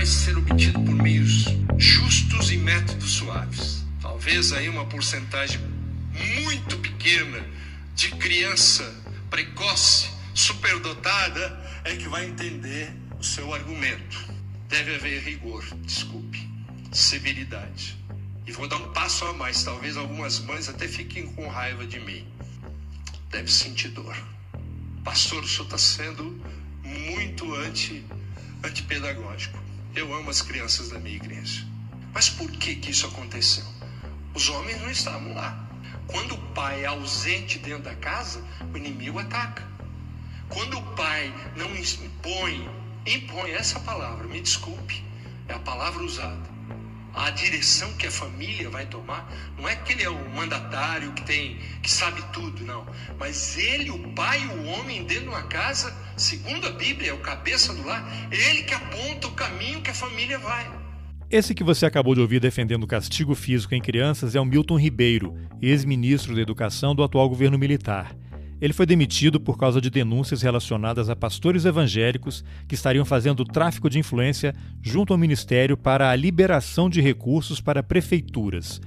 vai ser obtido por meios justos e métodos suaves. Talvez aí uma porcentagem muito pequena de criança precoce, superdotada, é que vai entender o seu argumento. Deve haver rigor, desculpe, severidade. E vou dar um passo a mais, talvez algumas mães até fiquem com raiva de mim. Deve sentir dor. Pastor, o senhor está sendo muito anti, antipedagógico. Eu amo as crianças da minha igreja. Mas por que, que isso aconteceu? Os homens não estavam lá. Quando o pai é ausente dentro da casa, o inimigo ataca. Quando o pai não impõe, impõe essa palavra, me desculpe, é a palavra usada. A direção que a família vai tomar, não é que ele é o mandatário que tem, que sabe tudo, não. Mas ele, o pai, o homem dentro de uma casa, segundo a Bíblia, é o cabeça do lar, ele que aponta o caminho que a família vai. Esse que você acabou de ouvir defendendo o castigo físico em crianças é o Milton Ribeiro, ex-ministro da Educação do atual governo militar. Ele foi demitido por causa de denúncias relacionadas a pastores evangélicos que estariam fazendo tráfico de influência junto ao Ministério para a liberação de recursos para prefeituras.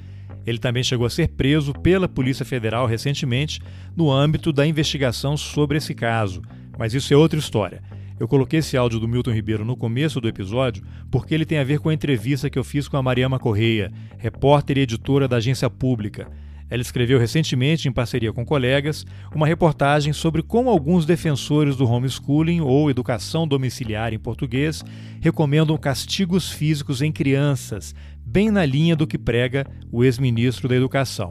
Ele também chegou a ser preso pela Polícia Federal recentemente no âmbito da investigação sobre esse caso, mas isso é outra história. Eu coloquei esse áudio do Milton Ribeiro no começo do episódio porque ele tem a ver com a entrevista que eu fiz com a Mariama Correia, repórter e editora da agência pública. Ela escreveu recentemente, em parceria com colegas, uma reportagem sobre como alguns defensores do homeschooling ou educação domiciliar em português recomendam castigos físicos em crianças, bem na linha do que prega o ex-ministro da Educação.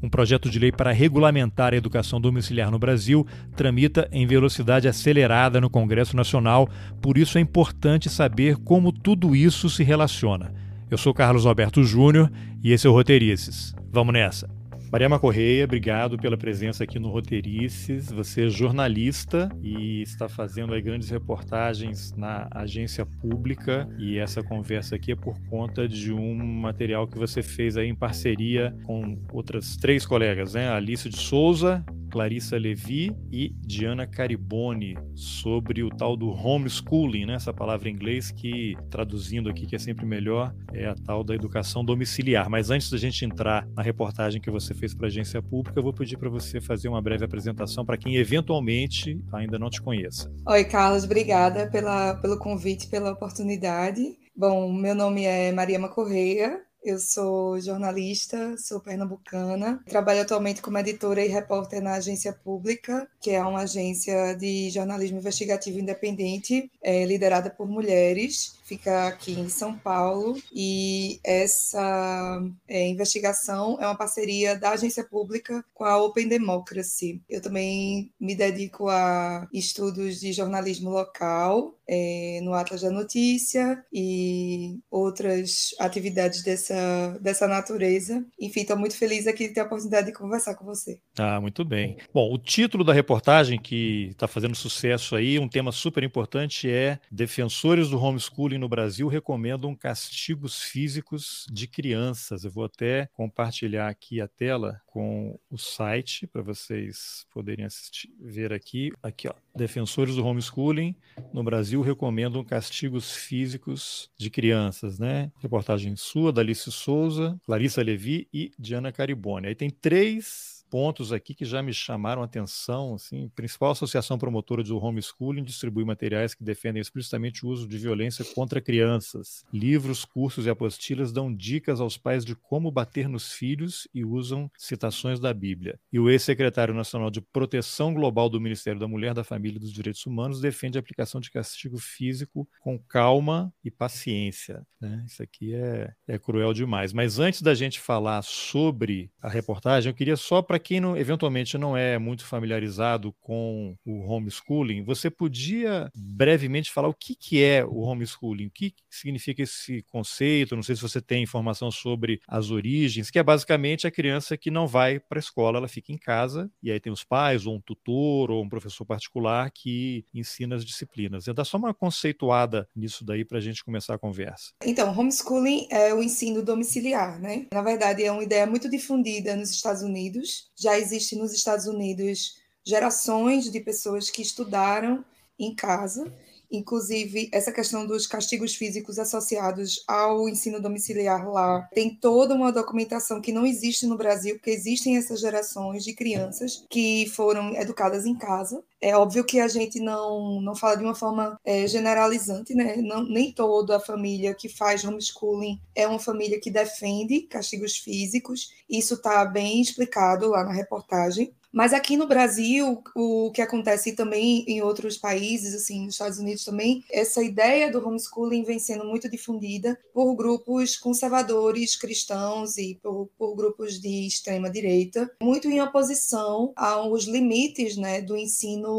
Um projeto de lei para regulamentar a educação domiciliar no Brasil tramita em velocidade acelerada no Congresso Nacional, por isso é importante saber como tudo isso se relaciona. Eu sou Carlos Alberto Júnior e esse é o Roteirices. Vamos nessa! Mariama Correia, obrigado pela presença aqui no Roteirices. Você é jornalista e está fazendo grandes reportagens na agência pública e essa conversa aqui é por conta de um material que você fez aí em parceria com outras três colegas, né? Alice de Souza, Clarissa Levi e Diana Caribone sobre o tal do homeschooling, né? essa palavra em inglês que, traduzindo aqui, que é sempre melhor, é a tal da educação domiciliar. Mas antes da gente entrar na reportagem que você fez para a agência pública, eu vou pedir para você fazer uma breve apresentação para quem eventualmente ainda não te conheça. Oi, Carlos, obrigada pela, pelo convite, pela oportunidade. Bom, meu nome é Mariama Correia, eu sou jornalista, sou pernambucana. Trabalho atualmente como editora e repórter na Agência Pública, que é uma agência de jornalismo investigativo independente, é, liderada por mulheres fica aqui em São Paulo e essa é, investigação é uma parceria da agência pública com a Open Democracy. Eu também me dedico a estudos de jornalismo local é, no Atlas da Notícia e outras atividades dessa, dessa natureza. Enfim, estou muito feliz aqui de ter a oportunidade de conversar com você. Ah, muito bem. Bom, o título da reportagem que está fazendo sucesso aí, um tema super importante é Defensores do Homeschooling no Brasil recomendam castigos físicos de crianças. Eu vou até compartilhar aqui a tela com o site para vocês poderem assistir, ver aqui. Aqui, ó. Defensores do homeschooling no Brasil recomendam castigos físicos de crianças, né? Reportagem sua, da Alice Souza, Clarissa Levi e Diana Caribone. Aí tem três pontos aqui que já me chamaram a atenção. Assim, a principal associação promotora do homeschooling distribui materiais que defendem explicitamente o uso de violência contra crianças. Livros, cursos e apostilas dão dicas aos pais de como bater nos filhos e usam citações da Bíblia. E o ex-secretário nacional de Proteção Global do Ministério da Mulher, da Família e dos Direitos Humanos defende a aplicação de castigo físico com calma e paciência. Né? Isso aqui é, é cruel demais. Mas antes da gente falar sobre a reportagem, eu queria só para quem não, eventualmente não é muito familiarizado com o homeschooling, você podia brevemente falar o que, que é o homeschooling, o que significa esse conceito? Não sei se você tem informação sobre as origens, que é basicamente a criança que não vai para a escola, ela fica em casa e aí tem os pais, ou um tutor, ou um professor particular que ensina as disciplinas. Eu dar só uma conceituada nisso daí para a gente começar a conversa. Então, homeschooling é o ensino domiciliar, né? Na verdade, é uma ideia muito difundida nos Estados Unidos já existe nos Estados Unidos gerações de pessoas que estudaram em casa Inclusive, essa questão dos castigos físicos associados ao ensino domiciliar lá tem toda uma documentação que não existe no Brasil, porque existem essas gerações de crianças que foram educadas em casa. É óbvio que a gente não, não fala de uma forma é, generalizante, né? Não, nem toda a família que faz homeschooling é uma família que defende castigos físicos. Isso está bem explicado lá na reportagem. Mas aqui no Brasil, o que acontece também em outros países, assim, nos Estados Unidos também, essa ideia do homeschooling vem sendo muito difundida por grupos conservadores cristãos e por, por grupos de extrema direita, muito em oposição aos limites né, do ensino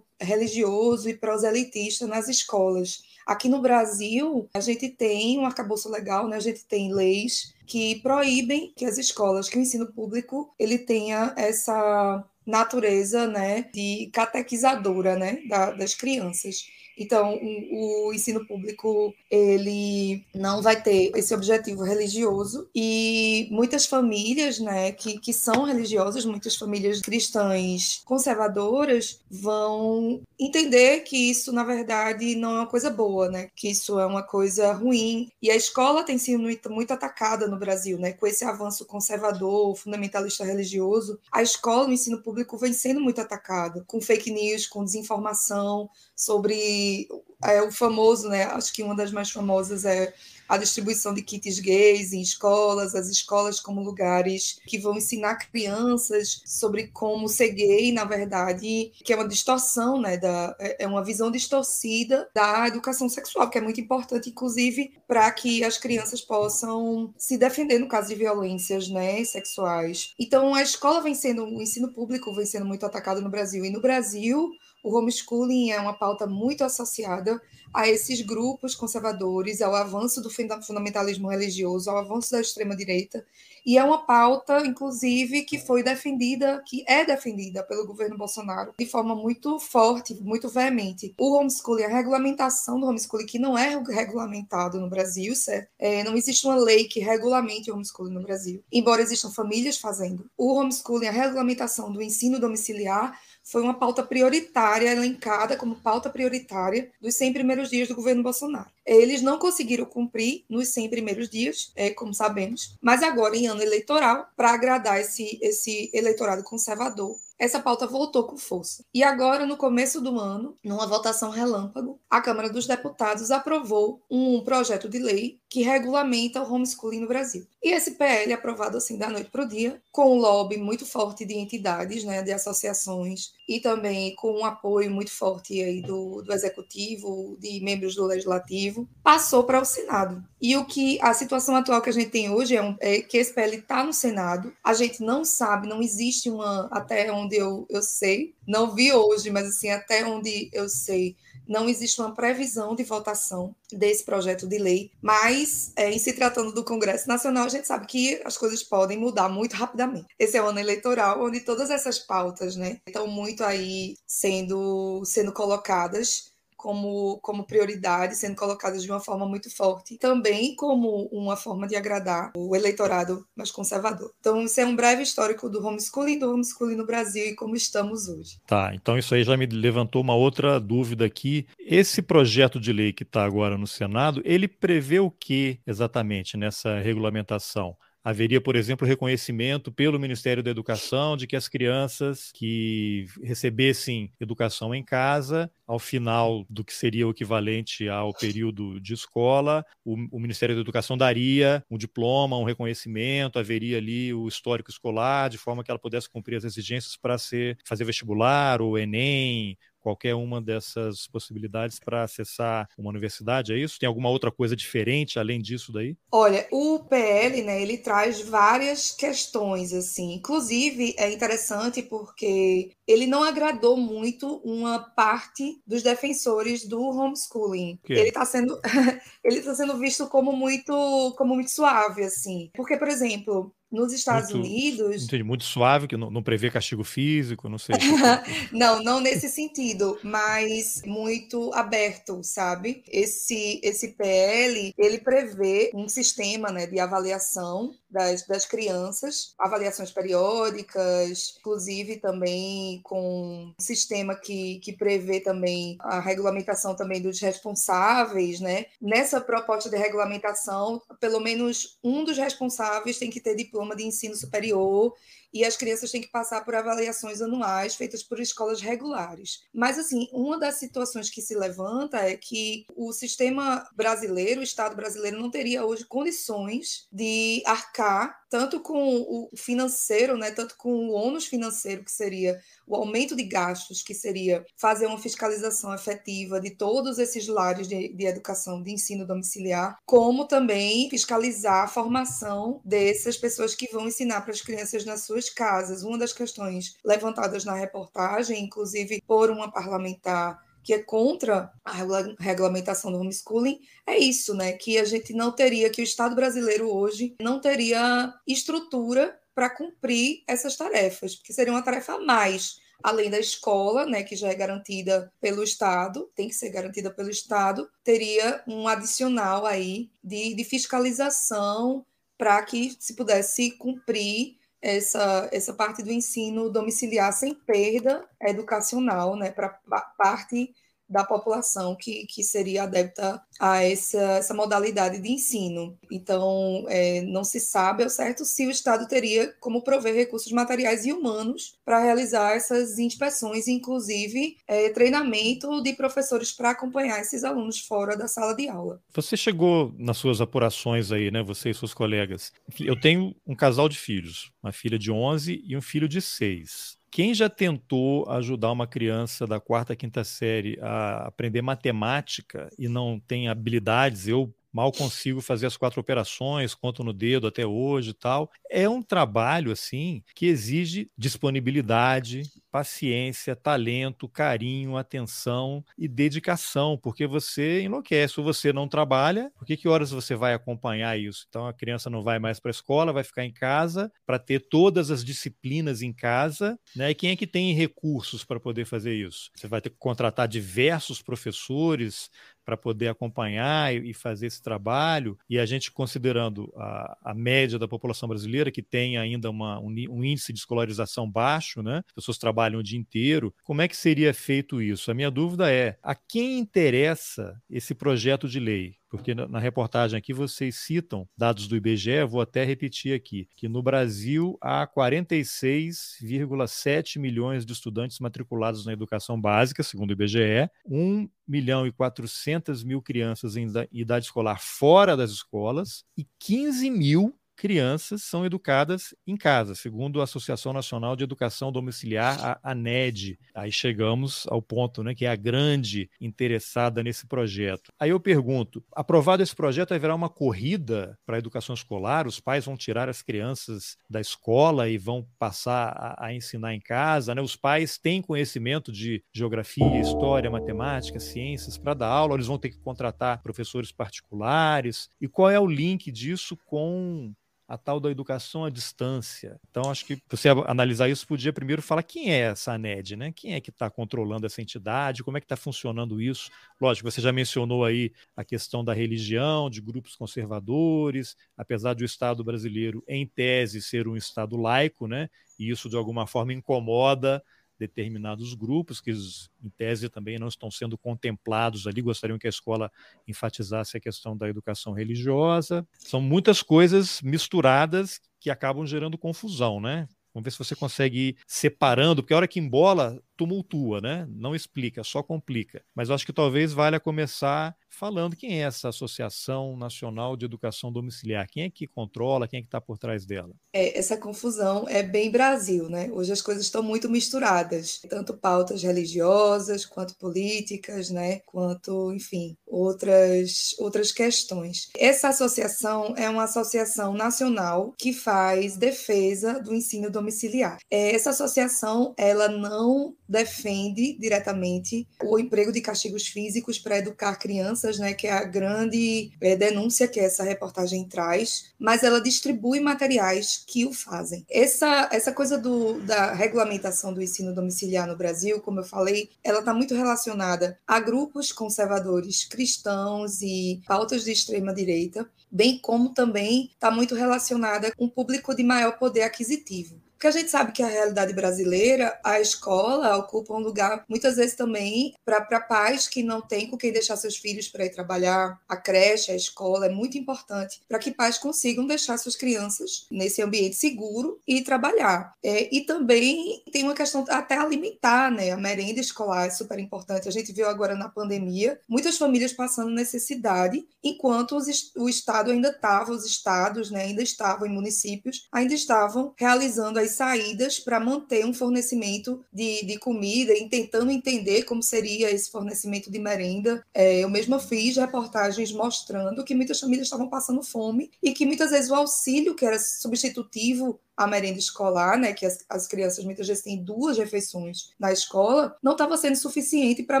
religioso e proselitista nas escolas. Aqui no Brasil, a gente tem um arcabouço legal, né? a gente tem leis que proíbem que as escolas, que o ensino público, ele tenha essa natureza né, de catequizadora né, da, das crianças. Então, o, ensino público ele não vai ter esse objetivo religioso e muitas famílias, né, que, que são religiosas, muitas famílias cristãs conservadoras vão entender que isso na verdade não é uma coisa boa, né, que isso é uma coisa ruim. E a escola tem sido muito, muito atacada no Brasil, né, com esse avanço conservador, fundamentalista religioso. A escola, o ensino público vem sendo muito atacado com fake news, com desinformação sobre é, o famoso, né? Acho que uma das mais famosas é a distribuição de kits gays em escolas, as escolas como lugares que vão ensinar crianças sobre como ser gay, na verdade, que é uma distorção, né, da, é, é uma visão distorcida da educação sexual, que é muito importante, inclusive, para que as crianças possam se defender no caso de violências, né, sexuais. Então, a escola vem sendo, o ensino público vem sendo muito atacado no Brasil, e no Brasil o homeschooling é uma pauta muito associada a esses grupos conservadores, ao avanço do fundamentalismo religioso, ao avanço da extrema-direita, e é uma pauta, inclusive, que foi defendida, que é defendida pelo governo Bolsonaro de forma muito forte, muito veemente. O homeschooling, a regulamentação do homeschooling, que não é regulamentado no Brasil, certo? É, não existe uma lei que regulamente o homeschooling no Brasil, embora existam famílias fazendo. O homeschooling, a regulamentação do ensino domiciliar, foi uma pauta prioritária, elencada como pauta prioritária dos 100 primeiros dias do governo Bolsonaro. Eles não conseguiram cumprir nos 100 primeiros dias, é, como sabemos, mas agora, em ano eleitoral, para agradar esse, esse eleitorado conservador, essa pauta voltou com força. E agora, no começo do ano, numa votação relâmpago, a Câmara dos Deputados aprovou um projeto de lei que regulamenta o homeschooling no Brasil. E esse PL, aprovado assim da noite para o dia, com um lobby muito forte de entidades, né, de associações, e também com um apoio muito forte aí do, do Executivo, de membros do Legislativo, passou para o Senado. E o que a situação atual que a gente tem hoje é, um, é que esse PL está no Senado, a gente não sabe, não existe uma, até onde eu, eu sei, não vi hoje, mas assim, até onde eu sei, não existe uma previsão de votação desse projeto de lei, mas é, em se tratando do Congresso Nacional, a gente sabe que as coisas podem mudar muito rapidamente. Esse é o ano eleitoral, onde todas essas pautas né, estão muito aí sendo, sendo colocadas como, como prioridade, sendo colocadas de uma forma muito forte, também como uma forma de agradar o eleitorado mais conservador. Então, isso é um breve histórico do homeschooling, do homeschooling no Brasil e como estamos hoje. Tá, então isso aí já me levantou uma outra dúvida aqui. Esse projeto de lei que está agora no Senado, ele prevê o que exatamente nessa regulamentação? Haveria, por exemplo, reconhecimento pelo Ministério da Educação de que as crianças que recebessem educação em casa, ao final do que seria o equivalente ao período de escola, o, o Ministério da Educação daria um diploma, um reconhecimento, haveria ali o histórico escolar, de forma que ela pudesse cumprir as exigências para ser fazer vestibular ou Enem qualquer uma dessas possibilidades para acessar uma universidade, é isso? Tem alguma outra coisa diferente além disso daí? Olha, o PL, né, ele traz várias questões, assim. Inclusive, é interessante porque ele não agradou muito uma parte dos defensores do homeschooling. Que? Ele está sendo, ele tá sendo visto como muito, como muito suave, assim. Porque, por exemplo, nos Estados muito, Unidos. Entendi, muito suave, que não, não prevê castigo físico, não sei. não, não nesse sentido, mas muito aberto, sabe? Esse, esse PL, ele prevê um sistema né, de avaliação das, das crianças, avaliações periódicas, inclusive também com um sistema que, que prevê também a regulamentação também dos responsáveis, né? Nessa proposta de regulamentação, pelo menos um dos responsáveis tem que ter diploma de ensino superior e as crianças têm que passar por avaliações anuais feitas por escolas regulares. Mas, assim, uma das situações que se levanta é que o sistema brasileiro, o Estado brasileiro, não teria hoje condições de arcar tanto com o financeiro, né, tanto com o ônus financeiro, que seria o aumento de gastos, que seria fazer uma fiscalização efetiva de todos esses lares de, de educação, de ensino domiciliar, como também fiscalizar a formação dessas pessoas que vão ensinar para as crianças nas suas casas. Uma das questões levantadas na reportagem, inclusive por uma parlamentar que é contra a regulamentação do homeschooling, é isso, né? Que a gente não teria, que o Estado brasileiro hoje não teria estrutura para cumprir essas tarefas, porque seria uma tarefa a mais, além da escola, né, que já é garantida pelo Estado, tem que ser garantida pelo Estado, teria um adicional aí de, de fiscalização para que se pudesse cumprir essa, essa parte do ensino domiciliar sem perda educacional, né, para parte da população que, que seria adepta a essa, essa modalidade de ensino. Então, é, não se sabe ao certo se o Estado teria como prover recursos materiais e humanos para realizar essas inspeções, inclusive é, treinamento de professores para acompanhar esses alunos fora da sala de aula. Você chegou nas suas apurações aí, né, você e seus colegas. Eu tenho um casal de filhos, uma filha de 11 e um filho de 6. Quem já tentou ajudar uma criança da quarta, quinta série a aprender matemática e não tem habilidades, eu mal consigo fazer as quatro operações, conto no dedo até hoje e tal. É um trabalho assim que exige disponibilidade, paciência, talento, carinho, atenção e dedicação, porque você enlouquece. Se você não trabalha, por que, horas você vai acompanhar isso? Então a criança não vai mais para a escola, vai ficar em casa para ter todas as disciplinas em casa, né? E quem é que tem recursos para poder fazer isso? Você vai ter que contratar diversos professores, para poder acompanhar e fazer esse trabalho, e a gente considerando a, a média da população brasileira, que tem ainda uma, um, um, índice de escolarização baixo, né? As pessoas trabalham o dia inteiro, como é que seria feito isso? A minha dúvida é: a quem interessa esse projeto de lei? porque na reportagem aqui vocês citam dados do IBGE, vou até repetir aqui, que no Brasil há 46,7 milhões de estudantes matriculados na educação básica, segundo o IBGE, 1 milhão e 400 mil crianças em idade escolar fora das escolas e 15 mil crianças são educadas em casa, segundo a Associação Nacional de Educação Domiciliar, a ANED. Aí chegamos ao ponto, né, que é a grande interessada nesse projeto. Aí eu pergunto, aprovado esse projeto, haverá uma corrida para a educação escolar? Os pais vão tirar as crianças da escola e vão passar a, a ensinar em casa, né? Os pais têm conhecimento de geografia, história, matemática, ciências para dar aula, eles vão ter que contratar professores particulares. E qual é o link disso com a tal da educação à distância. Então, acho que você analisar isso podia primeiro falar quem é essa ANED, né? Quem é que está controlando essa entidade, como é que está funcionando isso. Lógico, você já mencionou aí a questão da religião, de grupos conservadores, apesar de o Estado brasileiro, em tese, ser um Estado laico, né? E isso de alguma forma incomoda determinados grupos que, em tese, também não estão sendo contemplados ali, gostariam que a escola enfatizasse a questão da educação religiosa. São muitas coisas misturadas que acabam gerando confusão, né? Vamos ver se você consegue ir separando, porque a hora que embola, tumultua, né? Não explica, só complica. Mas acho que talvez valha começar falando quem é essa Associação Nacional de Educação Domiciliar, quem é que controla, quem é que está por trás dela. É, essa confusão é bem Brasil, né? Hoje as coisas estão muito misturadas, tanto pautas religiosas quanto políticas, né? Quanto, enfim, outras outras questões. Essa associação é uma associação nacional que faz defesa do ensino domiciliar. É, essa associação, ela não defende diretamente o emprego de castigos físicos para educar crianças, né, que é a grande é, denúncia que essa reportagem traz, mas ela distribui materiais que o fazem. Essa, essa coisa do, da regulamentação do ensino domiciliar no Brasil, como eu falei, ela está muito relacionada a grupos conservadores cristãos e pautas de extrema direita, bem como também está muito relacionada com um público de maior poder aquisitivo. Porque a gente sabe que a realidade brasileira, a escola ocupa um lugar, muitas vezes também, para pais que não têm com quem deixar seus filhos para ir trabalhar. A creche, a escola é muito importante para que pais consigam deixar suas crianças nesse ambiente seguro e trabalhar. É, e também tem uma questão até alimentar, né? A merenda escolar é super importante. A gente viu agora na pandemia muitas famílias passando necessidade, enquanto os, o Estado ainda estava, os estados né, ainda estavam, em municípios, ainda estavam realizando as saídas para manter um fornecimento de, de comida e tentando entender como seria esse fornecimento de merenda. É, eu mesma fiz reportagens mostrando que muitas famílias estavam passando fome e que muitas vezes o auxílio, que era substitutivo à merenda escolar, né, que as, as crianças muitas vezes têm duas refeições na escola, não estava sendo suficiente para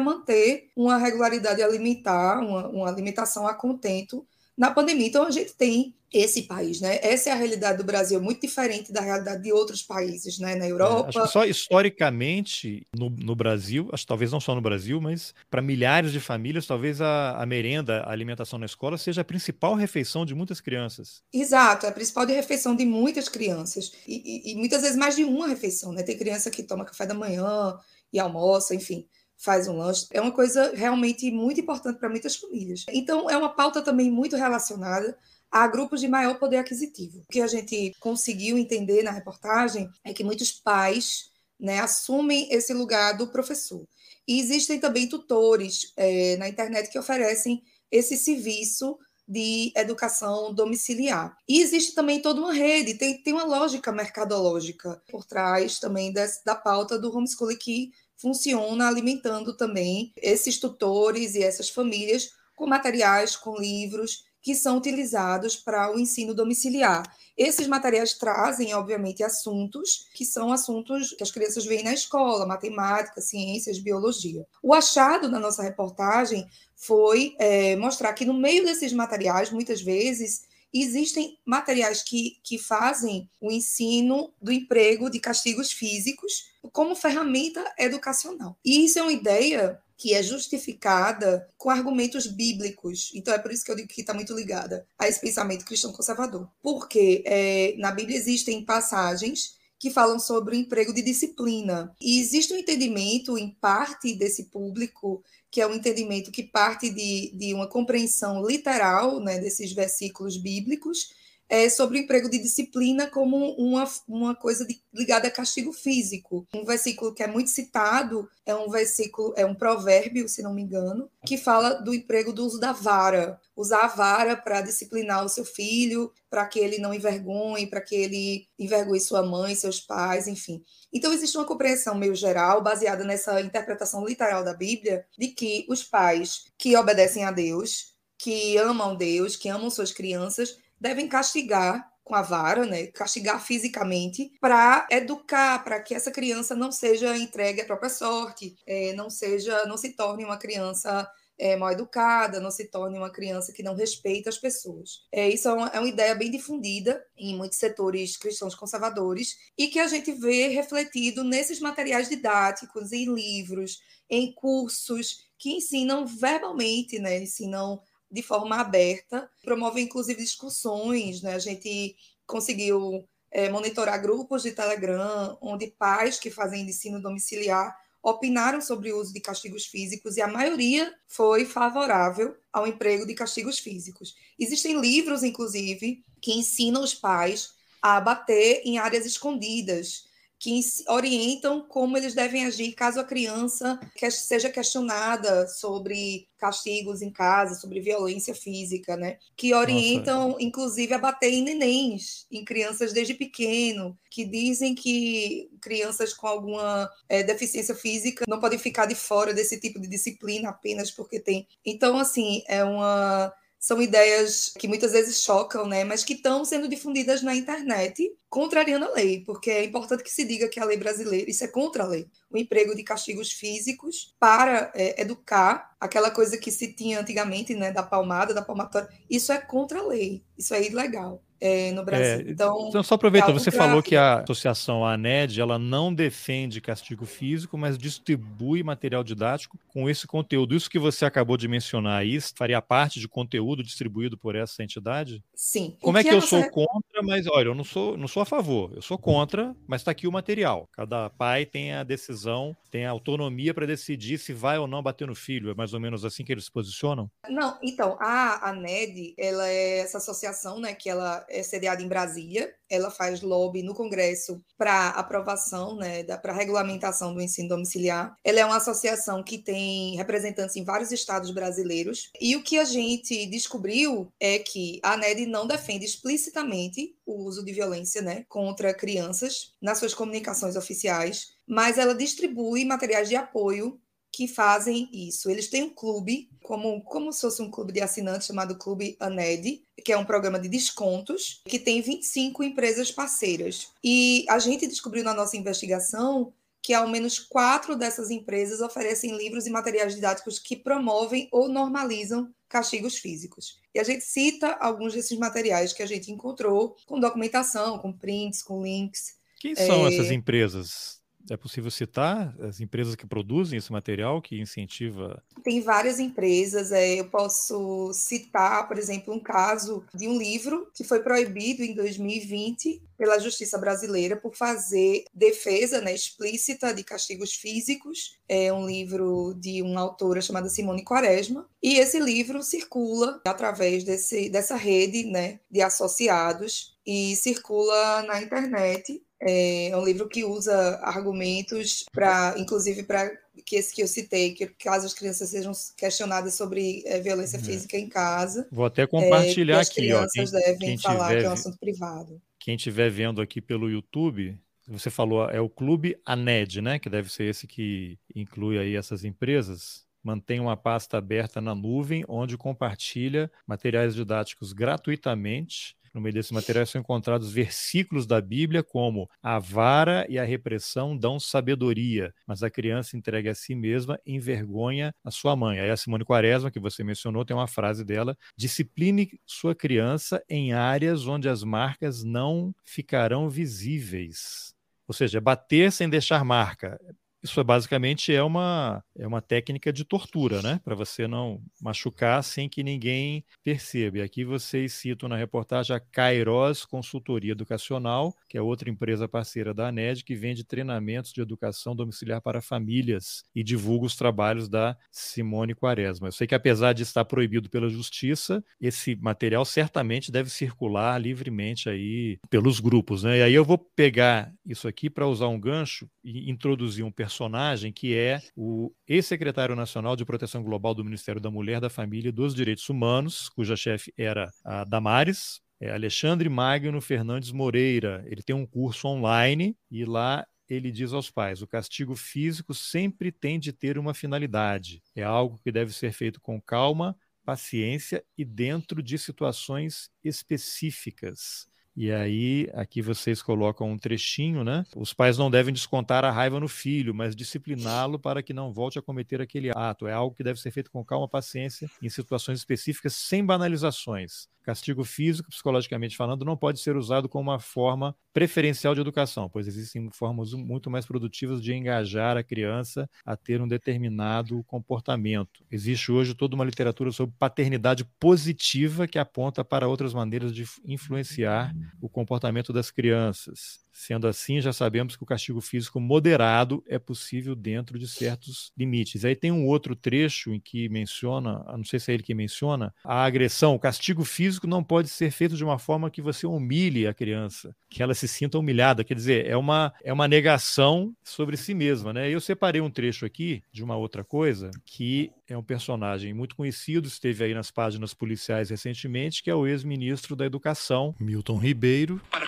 manter uma regularidade alimentar, uma, uma alimentação a contento na pandemia. Então, a gente tem esse país, né? Essa é a realidade do Brasil, muito diferente da realidade de outros países, né? Na Europa. É, acho que só historicamente no, no Brasil, acho talvez não só no Brasil, mas para milhares de famílias, talvez a, a, merenda, a alimentação na escola seja a principal refeição de muitas crianças. Exato, é a principal de refeição de muitas crianças e, e, e muitas vezes mais de uma refeição, né? Tem criança que toma café da manhã e almoça, enfim faz um lanche. É uma coisa realmente muito importante para muitas famílias. Então, é uma pauta também muito relacionada a grupos de maior poder aquisitivo. O que a gente conseguiu entender na reportagem é que muitos pais né, assumem esse lugar do professor. E existem também tutores é, na internet que oferecem esse serviço de educação domiciliar. E existe também toda uma rede, tem, tem uma lógica mercadológica por trás também desse, da pauta do homeschooling que funciona alimentando também esses tutores e essas famílias com materiais, com livros que são utilizados para o ensino domiciliar. Esses materiais trazem, obviamente, assuntos que são assuntos que as crianças veem na escola, matemática, ciências, biologia. O achado da nossa reportagem foi é, mostrar que no meio desses materiais, muitas vezes, existem materiais que, que fazem o ensino do emprego de castigos físicos como ferramenta educacional. E isso é uma ideia que é justificada com argumentos bíblicos. Então é por isso que eu digo que está muito ligada a esse pensamento cristão conservador. Porque é, na Bíblia existem passagens que falam sobre o emprego de disciplina. E existe um entendimento em parte desse público que é um entendimento que parte de, de uma compreensão literal né, desses versículos bíblicos, é, sobre o emprego de disciplina como uma, uma coisa de, ligada a castigo físico. Um versículo que é muito citado é um versículo, é um provérbio, se não me engano, que fala do emprego do uso da vara. Usar a vara para disciplinar o seu filho, para que ele não envergonhe, para que ele envergonhe sua mãe, seus pais, enfim. Então, existe uma compreensão meio geral, baseada nessa interpretação literal da Bíblia, de que os pais que obedecem a Deus, que amam Deus, que amam suas crianças, devem castigar com a vara, né? Castigar fisicamente para educar, para que essa criança não seja entregue à própria sorte, é, não seja, não se torne uma criança é, mal educada, não se torne uma criança que não respeita as pessoas. É, isso é uma, é uma, ideia bem difundida em muitos setores cristãos conservadores e que a gente vê refletido nesses materiais didáticos, em livros, em cursos que ensinam verbalmente, né? ensinam de forma aberta, promove inclusive discussões, né? A gente conseguiu é, monitorar grupos de Telegram, onde pais que fazem ensino domiciliar opinaram sobre o uso de castigos físicos e a maioria foi favorável ao emprego de castigos físicos. Existem livros, inclusive, que ensinam os pais a bater em áreas escondidas, que orientam como eles devem agir caso a criança seja questionada sobre castigos em casa, sobre violência física, né? Que orientam, Nossa. inclusive, a bater em nenéns, em crianças desde pequeno, que dizem que crianças com alguma é, deficiência física não podem ficar de fora desse tipo de disciplina apenas porque tem. Então, assim, é uma são ideias que muitas vezes chocam, né, mas que estão sendo difundidas na internet, contrariando a lei, porque é importante que se diga que a lei brasileira, isso é contra a lei, o emprego de castigos físicos para é, educar, aquela coisa que se tinha antigamente, né, da palmada, da palmatória, isso é contra a lei, isso é ilegal é, no Brasil. É, então, então, só aproveita, é você falou que a associação ANED ela não defende castigo físico, mas distribui material didático com esse conteúdo. Isso que você acabou de mencionar aí faria parte de conteúdo distribuído por essa entidade? Sim. Como é que, que eu sou contra, mas olha, eu não sou, não sou a favor. Eu sou contra, mas está aqui o material. Cada pai tem a decisão, tem a autonomia para decidir se vai ou não bater no filho. É mais ou menos assim que eles se posicionam? Não, então, a ANED, ela é essa associação, né, que ela é sediada em Brasília. Ela faz lobby no Congresso para aprovação, né, para regulamentação do ensino domiciliar. Ela é uma associação que tem representantes em vários estados brasileiros. E o que a gente descobriu é que a ANED não defende explicitamente o uso de violência, né, contra crianças nas suas comunicações oficiais, mas ela distribui materiais de apoio que fazem isso. Eles têm um clube, como, como se fosse um clube de assinantes chamado Clube ANED, que é um programa de descontos, que tem 25 empresas parceiras. E a gente descobriu na nossa investigação que ao menos quatro dessas empresas oferecem livros e materiais didáticos que promovem ou normalizam castigos físicos. E a gente cita alguns desses materiais que a gente encontrou, com documentação, com prints, com links. Quem são é... essas empresas? É possível citar as empresas que produzem esse material, que incentiva? Tem várias empresas. É, eu posso citar, por exemplo, um caso de um livro que foi proibido em 2020 pela Justiça Brasileira por fazer defesa né, explícita de castigos físicos. É um livro de uma autora chamada Simone Quaresma. E esse livro circula através desse, dessa rede né, de associados e circula na internet é um livro que usa argumentos para, inclusive, para que esse que eu citei, que caso as crianças sejam questionadas sobre é, violência é. física em casa. Vou até compartilhar é, aqui. As crianças ó, quem, devem quem falar tiver, que é um assunto privado. Quem estiver vendo aqui pelo YouTube, você falou, é o Clube ANED, né? Que deve ser esse que inclui aí essas empresas mantém uma pasta aberta na nuvem onde compartilha materiais didáticos gratuitamente no meio desse material são encontrados versículos da Bíblia como a vara e a repressão dão sabedoria, mas a criança entregue a si mesma envergonha a sua mãe. Aí a Simone Quaresma, que você mencionou, tem uma frase dela: discipline sua criança em áreas onde as marcas não ficarão visíveis. Ou seja, bater sem deixar marca. Isso é basicamente é uma, é uma técnica de tortura, né? Para você não machucar sem que ninguém perceba. E aqui vocês citam na reportagem a Kairos Consultoria Educacional, que é outra empresa parceira da ANED, que vende treinamentos de educação domiciliar para famílias e divulga os trabalhos da Simone Quaresma. Eu sei que apesar de estar proibido pela justiça, esse material certamente deve circular livremente aí pelos grupos, né? E aí eu vou pegar isso aqui para usar um gancho e introduzir um personagem personagem que é o ex-secretário nacional de proteção global do Ministério da Mulher, da Família e dos Direitos Humanos, cuja chefe era a Damares, é Alexandre Magno Fernandes Moreira. Ele tem um curso online e lá ele diz aos pais: o castigo físico sempre tem de ter uma finalidade. É algo que deve ser feito com calma, paciência e dentro de situações específicas. E aí, aqui vocês colocam um trechinho, né? Os pais não devem descontar a raiva no filho, mas discipliná-lo para que não volte a cometer aquele ato. É algo que deve ser feito com calma, paciência, em situações específicas, sem banalizações. Castigo físico, psicologicamente falando, não pode ser usado como uma forma preferencial de educação, pois existem formas muito mais produtivas de engajar a criança a ter um determinado comportamento. Existe hoje toda uma literatura sobre paternidade positiva que aponta para outras maneiras de influenciar o comportamento das crianças. Sendo assim, já sabemos que o castigo físico moderado é possível dentro de certos limites. Aí tem um outro trecho em que menciona, não sei se é ele que menciona, a agressão. O castigo físico não pode ser feito de uma forma que você humilhe a criança, que ela se sinta humilhada. Quer dizer, é uma, é uma negação sobre si mesma. Né? Eu separei um trecho aqui de uma outra coisa que é um personagem muito conhecido, esteve aí nas páginas policiais recentemente, que é o ex-ministro da Educação, Milton Ribeiro. Para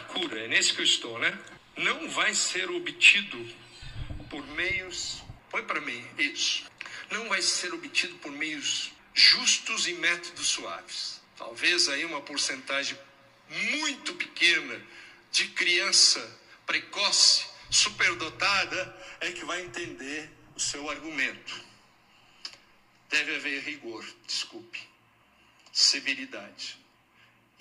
nesse que eu estou, né? Não vai ser obtido por meios. Põe para mim isso. Não vai ser obtido por meios justos e métodos suaves. talvez aí uma porcentagem muito pequena de criança precoce, superdotada, é que vai entender o seu argumento. Deve haver rigor, desculpe, severidade.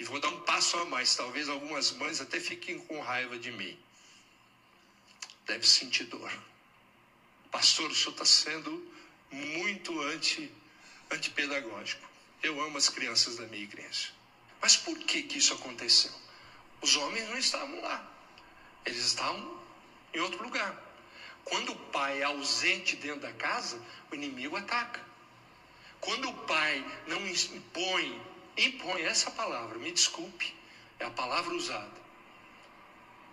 E vou dar um passo a mais, talvez algumas mães até fiquem com raiva de mim. Deve sentir dor. Pastor, o senhor está sendo muito anti, antipedagógico. Eu amo as crianças da minha igreja. Mas por que, que isso aconteceu? Os homens não estavam lá. Eles estavam em outro lugar. Quando o pai é ausente dentro da casa, o inimigo ataca. Quando o pai não impõe, impõe essa palavra, me desculpe, é a palavra usada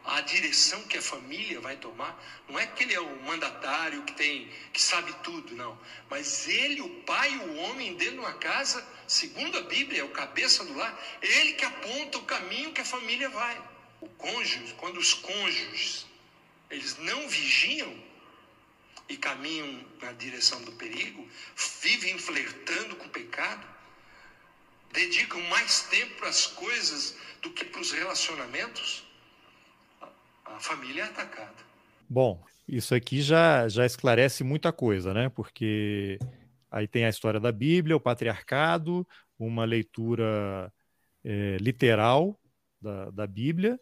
a direção que a família vai tomar. Não é que ele é o mandatário que tem, que sabe tudo, não. Mas ele, o pai, o homem dentro de uma casa, segundo a Bíblia, é o cabeça do lar, ele que aponta o caminho que a família vai. O cônjuge, quando os cônjuges eles não vigiam e caminham na direção do perigo, vivem flertando com o pecado, dedicam mais tempo as coisas do que para os relacionamentos a família é atacada. Bom, isso aqui já, já esclarece muita coisa, né? Porque aí tem a história da Bíblia, o patriarcado, uma leitura é, literal da, da Bíblia,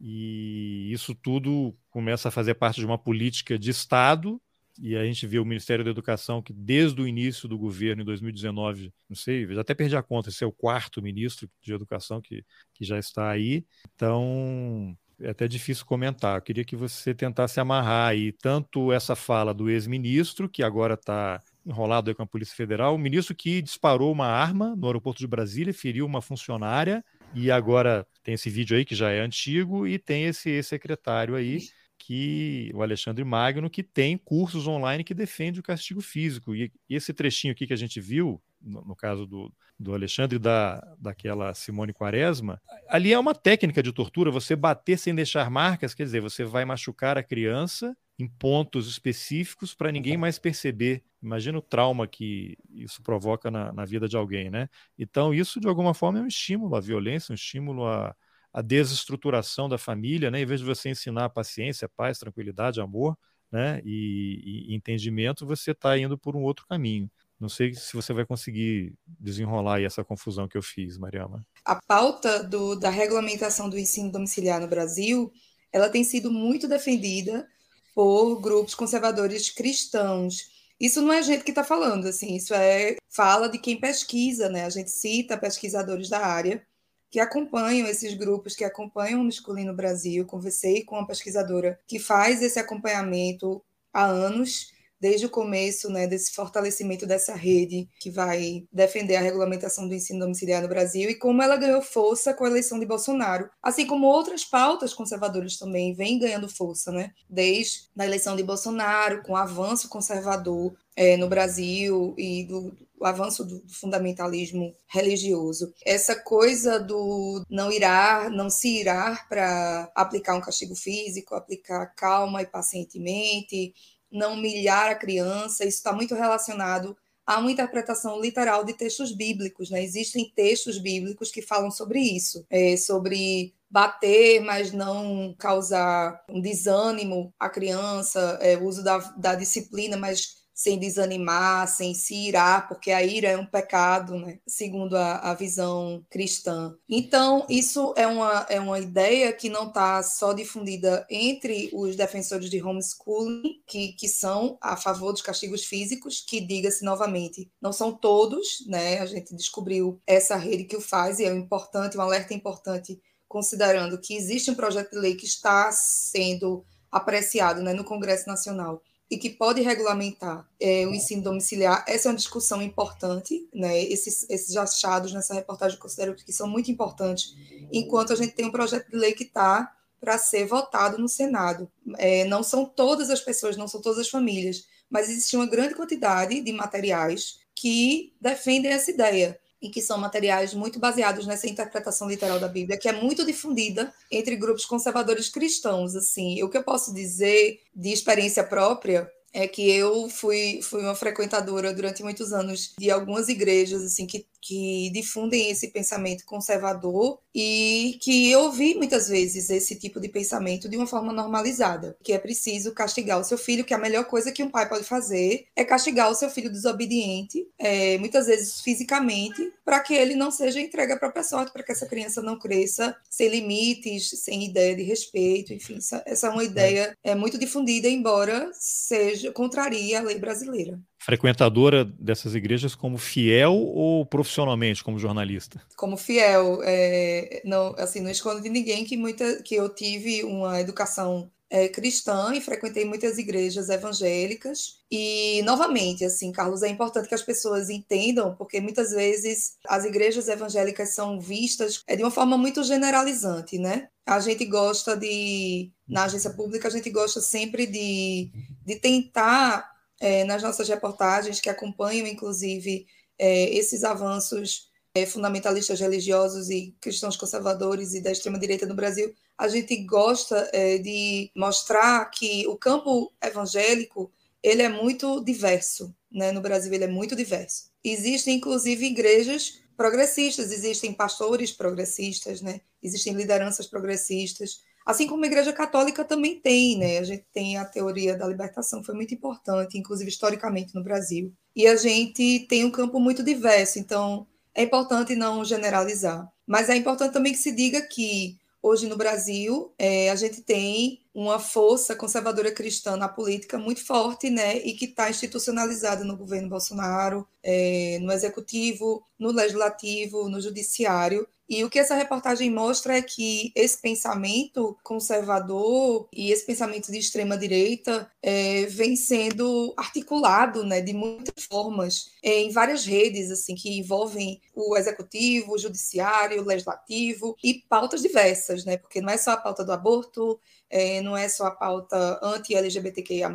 e isso tudo começa a fazer parte de uma política de Estado. E a gente vê o Ministério da Educação que, desde o início do governo, em 2019, não sei, já até perdi a conta, esse é o quarto ministro de Educação que, que já está aí. Então, é até difícil comentar. Eu queria que você tentasse amarrar aí tanto essa fala do ex-ministro, que agora está enrolado com a Polícia Federal, o ministro que disparou uma arma no aeroporto de Brasília, feriu uma funcionária, e agora tem esse vídeo aí que já é antigo, e tem esse secretário aí, que o Alexandre Magno, que tem cursos online que defende o castigo físico. E, e esse trechinho aqui que a gente viu, no, no caso do, do Alexandre e da, daquela Simone Quaresma, ali é uma técnica de tortura, você bater sem deixar marcas, quer dizer, você vai machucar a criança em pontos específicos para ninguém mais perceber. Imagina o trauma que isso provoca na, na, vida de alguém, né? Então, isso de alguma forma é um estímulo à violência, um estímulo à, à desestruturação da família, né? Em vez de você ensinar paciência, paz, tranquilidade, amor, né? E, e entendimento, você está indo por um outro caminho. Não sei se você vai conseguir desenrolar essa confusão que eu fiz, Mariama. A pauta do, da regulamentação do ensino domiciliar no Brasil, ela tem sido muito defendida por grupos conservadores cristãos. Isso não é a gente que está falando, assim, isso é fala de quem pesquisa, né? A gente cita pesquisadores da área que acompanham esses grupos, que acompanham o Masculino Brasil. Conversei com uma pesquisadora que faz esse acompanhamento há anos desde o começo né, desse fortalecimento dessa rede que vai defender a regulamentação do ensino domiciliar no Brasil e como ela ganhou força com a eleição de Bolsonaro, assim como outras pautas conservadoras também vêm ganhando força, né? Desde a eleição de Bolsonaro, com o avanço conservador é, no Brasil e do, o avanço do fundamentalismo religioso. Essa coisa do não irar, não se irar para aplicar um castigo físico, aplicar calma e pacientemente, não humilhar a criança, isso está muito relacionado a uma interpretação literal de textos bíblicos. Né? Existem textos bíblicos que falam sobre isso, é, sobre bater, mas não causar um desânimo à criança, é, o uso da, da disciplina, mas sem desanimar, sem se irar, porque a ira é um pecado, né? segundo a, a visão cristã. Então, isso é uma, é uma ideia que não está só difundida entre os defensores de homeschooling, que, que são a favor dos castigos físicos, que, diga-se novamente, não são todos, né? a gente descobriu essa rede que o faz, e é importante, um alerta importante, considerando que existe um projeto de lei que está sendo apreciado né, no Congresso Nacional e que pode regulamentar é, o ensino domiciliar. Essa é uma discussão importante, né? Esses, esses achados nessa reportagem eu considero que são muito importantes, enquanto a gente tem um projeto de lei que está para ser votado no Senado. É, não são todas as pessoas, não são todas as famílias, mas existe uma grande quantidade de materiais que defendem essa ideia e que são materiais muito baseados nessa interpretação literal da Bíblia, que é muito difundida entre grupos conservadores cristãos. Assim, o que eu posso dizer de experiência própria é que eu fui, fui uma frequentadora durante muitos anos de algumas igrejas assim que, que difundem esse pensamento conservador e que eu ouvi muitas vezes esse tipo de pensamento de uma forma normalizada, que é preciso castigar o seu filho, que a melhor coisa que um pai pode fazer é castigar o seu filho desobediente, é, muitas vezes fisicamente, para que ele não seja entregue à própria sorte, para que essa criança não cresça sem limites, sem ideia de respeito, enfim, essa, essa é uma ideia é muito difundida, embora seja contraria a lei brasileira frequentadora dessas igrejas como fiel ou profissionalmente como jornalista? Como fiel, é, não, assim, não escondo de ninguém que muita, que eu tive uma educação é, cristã e frequentei muitas igrejas evangélicas. E, novamente, assim, Carlos, é importante que as pessoas entendam, porque muitas vezes as igrejas evangélicas são vistas é, de uma forma muito generalizante, né? A gente gosta de, na agência pública, a gente gosta sempre de, de tentar, é, nas nossas reportagens, que acompanham, inclusive, é, esses avanços é, fundamentalistas religiosos e cristãos conservadores e da extrema-direita no Brasil, a gente gosta é, de mostrar que o campo evangélico ele é muito diverso, né? No Brasil ele é muito diverso. Existem inclusive igrejas progressistas, existem pastores progressistas, né? Existem lideranças progressistas, assim como a Igreja Católica também tem, né? A gente tem a teoria da libertação, foi muito importante, inclusive historicamente no Brasil. E a gente tem um campo muito diverso, então é importante não generalizar, mas é importante também que se diga que hoje no Brasil é, a gente tem uma força conservadora cristã na política muito forte, né, e que está institucionalizada no governo Bolsonaro, é, no executivo, no legislativo, no judiciário, e o que essa reportagem mostra é que esse pensamento conservador e esse pensamento de extrema direita é, vem sendo articulado, né, de muitas formas é, em várias redes, assim, que envolvem o executivo, o judiciário, o legislativo e pautas diversas, né, porque não é só a pauta do aborto, é, não é só a pauta anti-LGBTQIA+,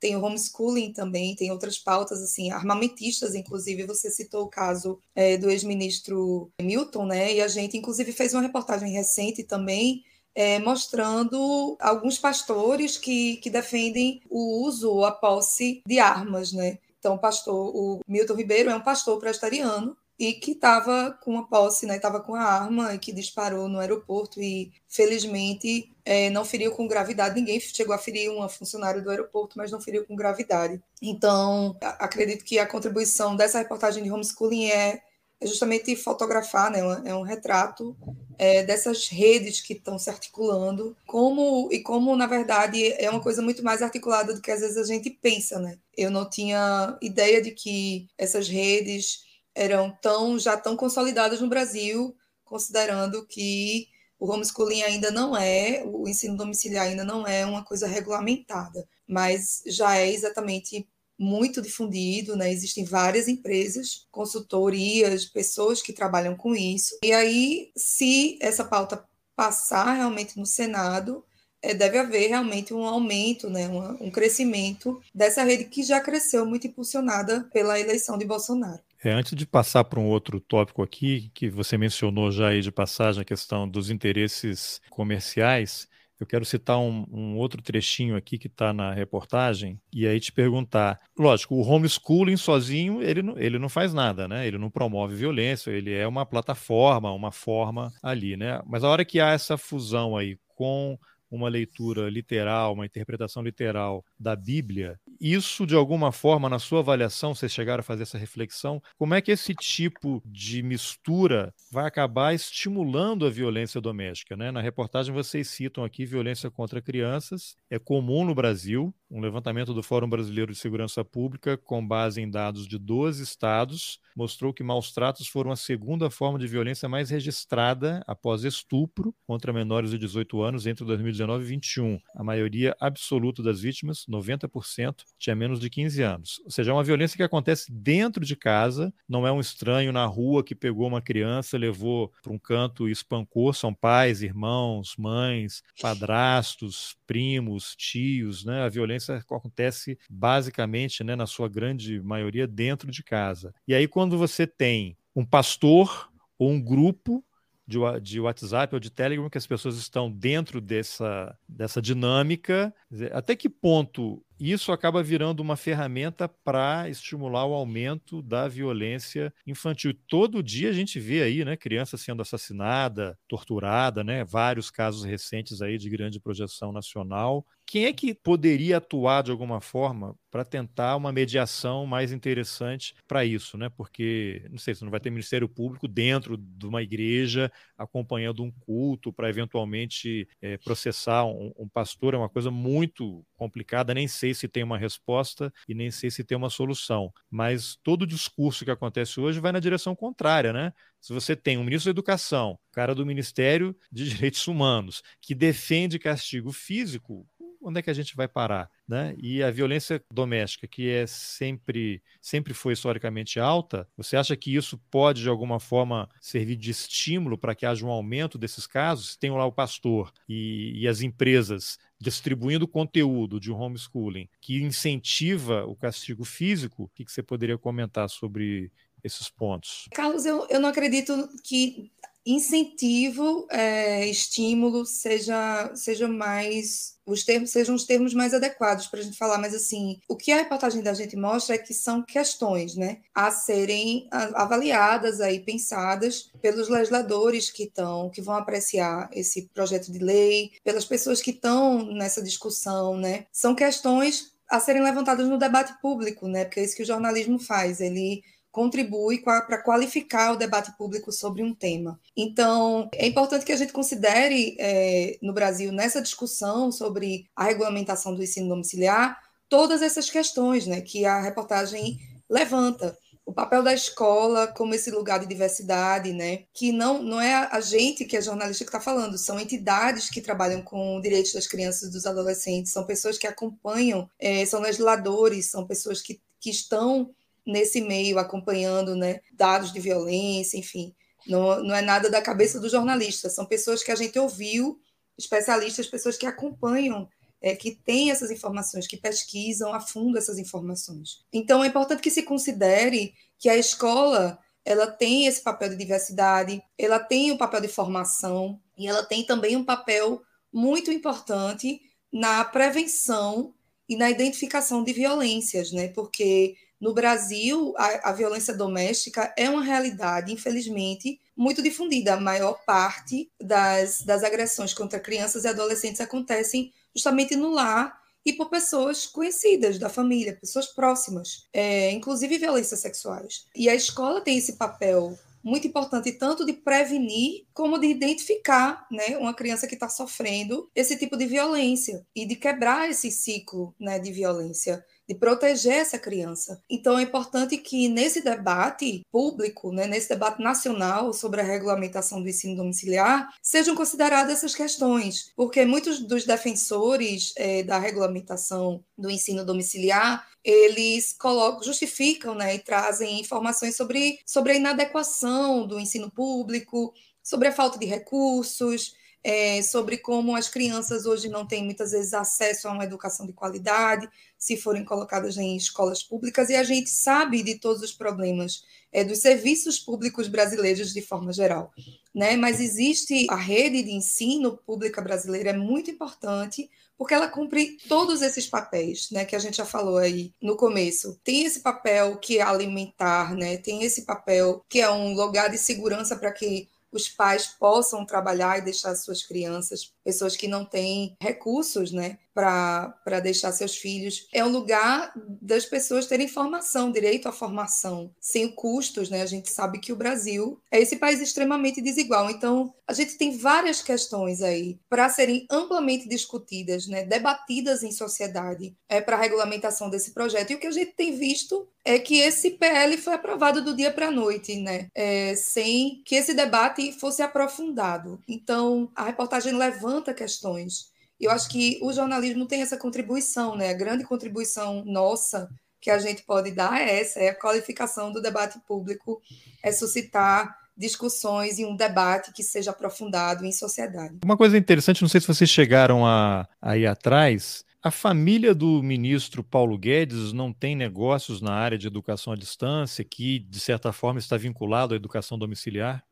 tem o homeschooling também, tem outras pautas, assim, armamentistas, inclusive, você citou o caso é, do ex-ministro Milton, né, e a gente, inclusive, fez uma reportagem recente também, é, mostrando alguns pastores que, que defendem o uso ou a posse de armas, né, então, o pastor, o Milton Ribeiro é um pastor presbiteriano, e que estava com uma posse, né? Estava com a arma e que disparou no aeroporto e felizmente é, não feriu com gravidade ninguém. Chegou a ferir uma funcionária do aeroporto, mas não feriu com gravidade. Então, acredito que a contribuição dessa reportagem de homeschooling é, é justamente fotografar, né? É um retrato é, dessas redes que estão se articulando, como e como na verdade é uma coisa muito mais articulada do que às vezes a gente pensa, né? Eu não tinha ideia de que essas redes eram tão já tão consolidadas no Brasil, considerando que o homeschooling ainda não é, o ensino domiciliar ainda não é uma coisa regulamentada, mas já é exatamente muito difundido, né? Existem várias empresas, consultorias, pessoas que trabalham com isso. E aí, se essa pauta passar realmente no Senado, é, deve haver realmente um aumento, né, um, um crescimento dessa rede que já cresceu muito impulsionada pela eleição de Bolsonaro. É, antes de passar para um outro tópico aqui, que você mencionou já aí de passagem, a questão dos interesses comerciais, eu quero citar um, um outro trechinho aqui que está na reportagem e aí te perguntar. Lógico, o homeschooling sozinho ele não, ele não faz nada, né? Ele não promove violência, ele é uma plataforma, uma forma ali, né? Mas a hora que há essa fusão aí com uma leitura literal, uma interpretação literal da Bíblia, isso de alguma forma, na sua avaliação, vocês chegaram a fazer essa reflexão, como é que esse tipo de mistura vai acabar estimulando a violência doméstica? Né? Na reportagem vocês citam aqui violência contra crianças, é comum no Brasil, um levantamento do Fórum Brasileiro de Segurança Pública, com base em dados de 12 estados, mostrou que maus tratos foram a segunda forma de violência mais registrada após estupro contra menores de 18 anos entre 2019 e 2021. A maioria absoluta das vítimas, 90%, tinha menos de 15 anos. Ou seja, é uma violência que acontece dentro de casa, não é um estranho na rua que pegou uma criança, levou para um canto e espancou. São pais, irmãos, mães, padrastos, primos, tios, né? A violência acontece basicamente, né, na sua grande maioria, dentro de casa. E aí, quando você tem um pastor ou um grupo de, de WhatsApp ou de Telegram que as pessoas estão dentro dessa, dessa dinâmica. Até que ponto isso acaba virando uma ferramenta para estimular o aumento da violência infantil. Todo dia a gente vê aí, né, criança sendo assassinada, torturada, né, vários casos recentes aí de grande projeção nacional. Quem é que poderia atuar de alguma forma para tentar uma mediação mais interessante para isso, né? Porque, não sei, se não vai ter Ministério Público dentro de uma igreja acompanhando um culto para eventualmente é, processar um, um, pastor, é uma coisa muito complicada, nem sei se tem uma resposta e nem sei se tem uma solução. Mas todo o discurso que acontece hoje vai na direção contrária, né? Se você tem um ministro da Educação, cara do Ministério de Direitos Humanos, que defende castigo físico, onde é que a gente vai parar? Né? E a violência doméstica, que é sempre, sempre foi historicamente alta, você acha que isso pode, de alguma forma, servir de estímulo para que haja um aumento desses casos? Tem lá o pastor e, e as empresas distribuindo conteúdo de homeschooling que incentiva o castigo físico, o que, que você poderia comentar sobre esses pontos? Carlos, eu, eu não acredito que incentivo, é, estímulo seja, seja mais os termos sejam os termos mais adequados para a gente falar, mas assim, o que a reportagem da gente mostra é que são questões, né, a serem avaliadas aí, pensadas pelos legisladores que estão, que vão apreciar esse projeto de lei, pelas pessoas que estão nessa discussão, né, são questões a serem levantadas no debate público, né, porque é isso que o jornalismo faz, ele contribui para qualificar o debate público sobre um tema. Então, é importante que a gente considere é, no Brasil, nessa discussão sobre a regulamentação do ensino domiciliar, todas essas questões né, que a reportagem levanta. O papel da escola como esse lugar de diversidade, né? Que não, não é a gente que é jornalista que está falando, são entidades que trabalham com direitos das crianças e dos adolescentes, são pessoas que acompanham, é, são legisladores, são pessoas que, que estão nesse meio, acompanhando né, dados de violência, enfim. Não, não é nada da cabeça do jornalista, são pessoas que a gente ouviu, especialistas, pessoas que acompanham, é, que têm essas informações, que pesquisam a fundo essas informações. Então, é importante que se considere que a escola ela tem esse papel de diversidade, ela tem o um papel de formação e ela tem também um papel muito importante na prevenção e na identificação de violências, né? Porque no Brasil, a, a, violência doméstica é uma realidade, infelizmente, muito difundida. A maior parte das, das agressões contra crianças e adolescentes acontecem justamente no lar e por pessoas conhecidas da família, pessoas próximas, é, inclusive violências sexuais. E a escola tem esse papel muito importante tanto de prevenir como de identificar né, uma criança que está sofrendo esse tipo de violência e de quebrar esse ciclo né, de violência de proteger essa criança. Então é importante que nesse debate público, né, nesse debate nacional sobre a regulamentação do ensino domiciliar, sejam consideradas essas questões, porque muitos dos defensores é, da regulamentação do ensino domiciliar eles colocam, justificam né, e trazem informações sobre, sobre a inadequação do ensino público, sobre a falta de recursos, é, sobre como as crianças hoje não têm muitas vezes acesso a uma educação de qualidade, se forem colocadas em escolas públicas, e a gente sabe de todos os problemas é, dos serviços públicos brasileiros de forma geral. Né? Mas existe a rede de ensino pública brasileira, é muito importante, porque ela cumpre todos esses papéis, né, que a gente já falou aí no começo. Tem esse papel que é alimentar, né? Tem esse papel que é um lugar de segurança para que os pais possam trabalhar e deixar suas crianças, pessoas que não têm recursos, né, para deixar seus filhos. É um lugar das pessoas terem formação, direito à formação, sem custos, né? A gente sabe que o Brasil é esse país extremamente desigual. Então, a gente tem várias questões aí para serem amplamente discutidas, né, debatidas em sociedade, é para a regulamentação desse projeto. E o que a gente tem visto é que esse PL foi aprovado do dia para a noite, né? É, sem que esse debate fosse aprofundado. Então, a reportagem levanta questões eu acho que o jornalismo tem essa contribuição, né? A grande contribuição nossa que a gente pode dar é essa, é a qualificação do debate público, é suscitar discussões e um debate que seja aprofundado em sociedade. Uma coisa interessante, não sei se vocês chegaram a, a ir atrás, a família do ministro Paulo Guedes não tem negócios na área de educação à distância, que, de certa forma, está vinculado à educação domiciliar?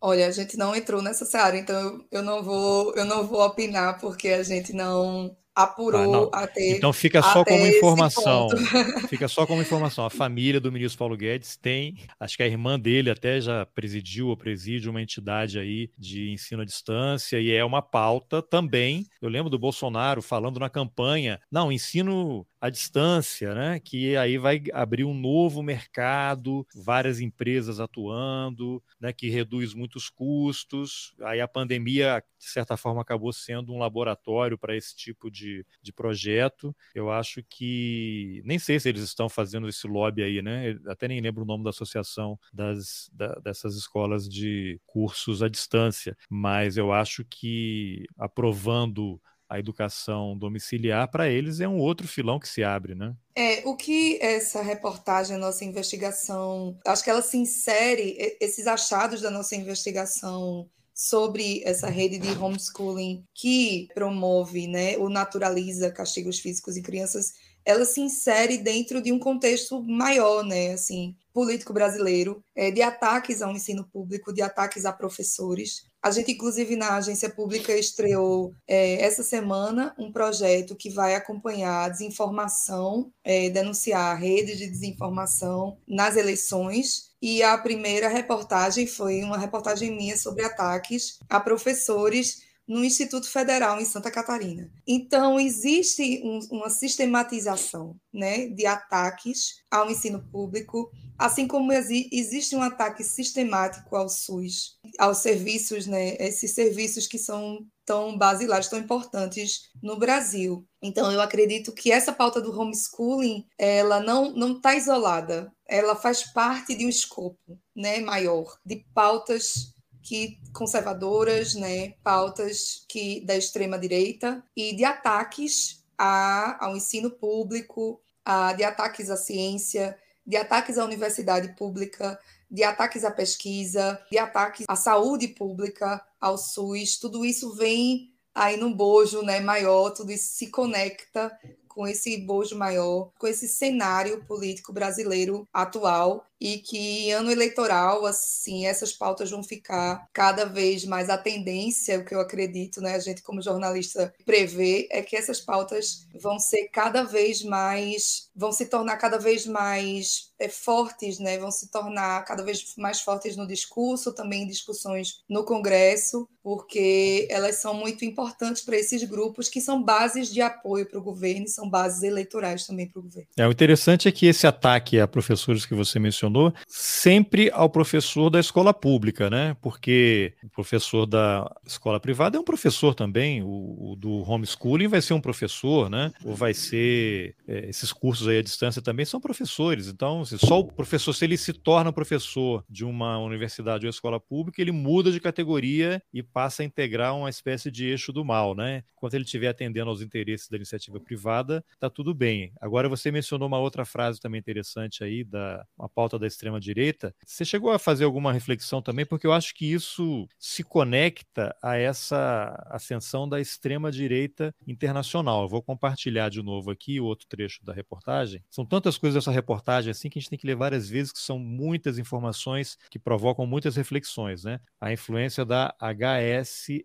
Olha, a gente não entrou nessa área, então eu, eu, não vou eu não vou opinar porque a gente não apurou ah, até. Então fica só como informação. fica só como informação. A família do ministro Paulo Guedes tem, acho que a irmã dele até já presidiu ou preside uma entidade aí de ensino à distância e é uma pauta também. Eu lembro do Bolsonaro falando na campanha, não, ensino à distância, né? Que aí vai abrir um novo mercado, várias empresas atuando, né? Que reduz muitos custos. Aí a pandemia, de certa forma, acabou sendo um laboratório para esse tipo de, de projeto. Eu acho que nem sei se eles estão fazendo esse lobby aí, né? Até nem lembro o nome da associação das, da, dessas escolas de cursos à distância, mas eu acho que aprovando a educação domiciliar, para eles é um outro filão que se abre, né? É, o que essa reportagem, a nossa investigação, acho que ela se insere, esses achados da nossa investigação sobre essa rede de homeschooling que promove, né, ou naturaliza castigos físicos em crianças, ela se insere dentro de um contexto maior, né, assim, político brasileiro, é, de ataques ao ensino público, de ataques a professores, a gente, inclusive, na agência pública estreou é, essa semana um projeto que vai acompanhar a desinformação, é, denunciar redes de desinformação nas eleições. E a primeira reportagem foi uma reportagem minha sobre ataques a professores no Instituto Federal em Santa Catarina. Então, existe um, uma sistematização né, de ataques ao ensino público, assim como existe um ataque sistemático ao SUS, aos serviços, né, esses serviços que são tão basilares, tão importantes no Brasil. Então, eu acredito que essa pauta do homeschooling, ela não está isolada, ela faz parte de um escopo né, maior, de pautas que conservadoras, né, pautas que da extrema direita e de ataques a, ao ensino público, a, de ataques à ciência, de ataques à universidade pública, de ataques à pesquisa, de ataques à saúde pública, ao SUS, tudo isso vem aí num bojo né, maior, tudo isso se conecta com esse bojo maior, com esse cenário político brasileiro atual e que ano eleitoral, assim, essas pautas vão ficar cada vez mais a tendência, o que eu acredito, né, a gente como jornalista prevê, é que essas pautas vão ser cada vez mais, vão se tornar cada vez mais é, fortes, né, vão se tornar cada vez mais fortes no discurso, também em discussões no Congresso, porque elas são muito importantes para esses grupos que são bases de apoio para o governo e são bases eleitorais também para o governo. É, o interessante é que esse ataque a professores que você mencionou mencionou, sempre ao professor da escola pública, né? Porque o professor da escola privada é um professor também, o, o do homeschooling vai ser um professor, né? Ou vai ser. É, esses cursos aí à distância também são professores. Então, só o professor, se ele se torna professor de uma universidade ou escola pública, ele muda de categoria e passa a integrar uma espécie de eixo do mal, né? Enquanto ele estiver atendendo aos interesses da iniciativa privada, tá tudo bem. Agora você mencionou uma outra frase também interessante aí da uma pauta da extrema-direita. Você chegou a fazer alguma reflexão também, porque eu acho que isso se conecta a essa ascensão da extrema-direita internacional. Eu vou compartilhar de novo aqui o outro trecho da reportagem. São tantas coisas dessa reportagem assim que a gente tem que ler várias vezes, que são muitas informações que provocam muitas reflexões, né? A influência da HSLDA.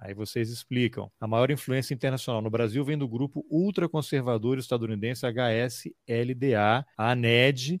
Aí vocês explicam. A maior influência internacional no Brasil vem do grupo ultraconservador estadunidense HSLDA, a ANED,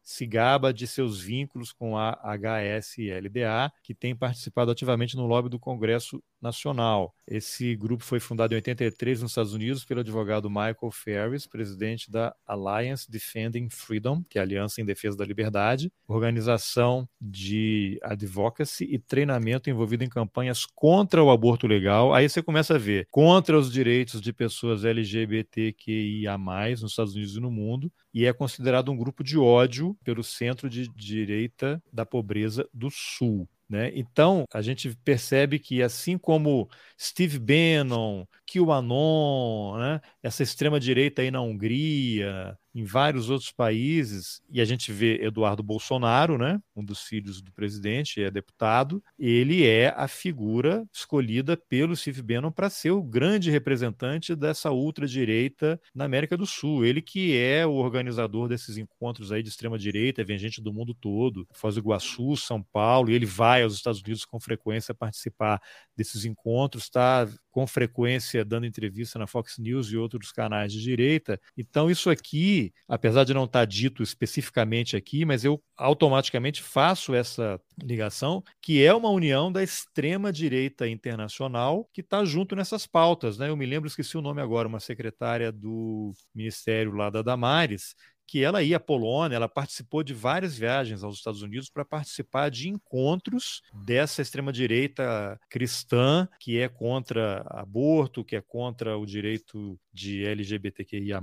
se gaba de seus vínculos com a HSLDA, que tem participado ativamente no lobby do Congresso Nacional. Esse grupo foi fundado em 83 nos Estados Unidos pelo advogado Michael Ferris, presidente da Alliance Defending Freedom, que é a Aliança em Defesa da Liberdade, organização de advocacy e treinamento envolvido em campanhas contra o aborto legal. Aí você começa a ver contra os direitos de pessoas LGBTQIA+, nos Estados Unidos e no mundo, e é considerado um grupo de ódio pelo Centro de Direita da Pobreza do Sul. Né? Então, a gente percebe que, assim como Steve Bannon, QAnon, né? essa extrema-direita aí na Hungria, em vários outros países, e a gente vê Eduardo Bolsonaro, né, um dos filhos do presidente, é deputado, ele é a figura escolhida pelo Steve Bannon para ser o grande representante dessa ultradireita na América do Sul. Ele que é o organizador desses encontros aí de extrema direita, vem gente do mundo todo, Foz do Iguaçu, São Paulo, e ele vai aos Estados Unidos com frequência participar desses encontros, está com frequência dando entrevista na Fox News e outros canais de direita. Então, isso aqui, apesar de não estar dito especificamente aqui, mas eu automaticamente faço essa ligação, que é uma união da extrema-direita internacional que está junto nessas pautas. Né? Eu me lembro, esqueci o nome agora, uma secretária do Ministério lá da Damares, que ela ia à Polônia, ela participou de várias viagens aos Estados Unidos para participar de encontros dessa extrema-direita cristã que é contra aborto, que é contra o direito de LGBTQIA.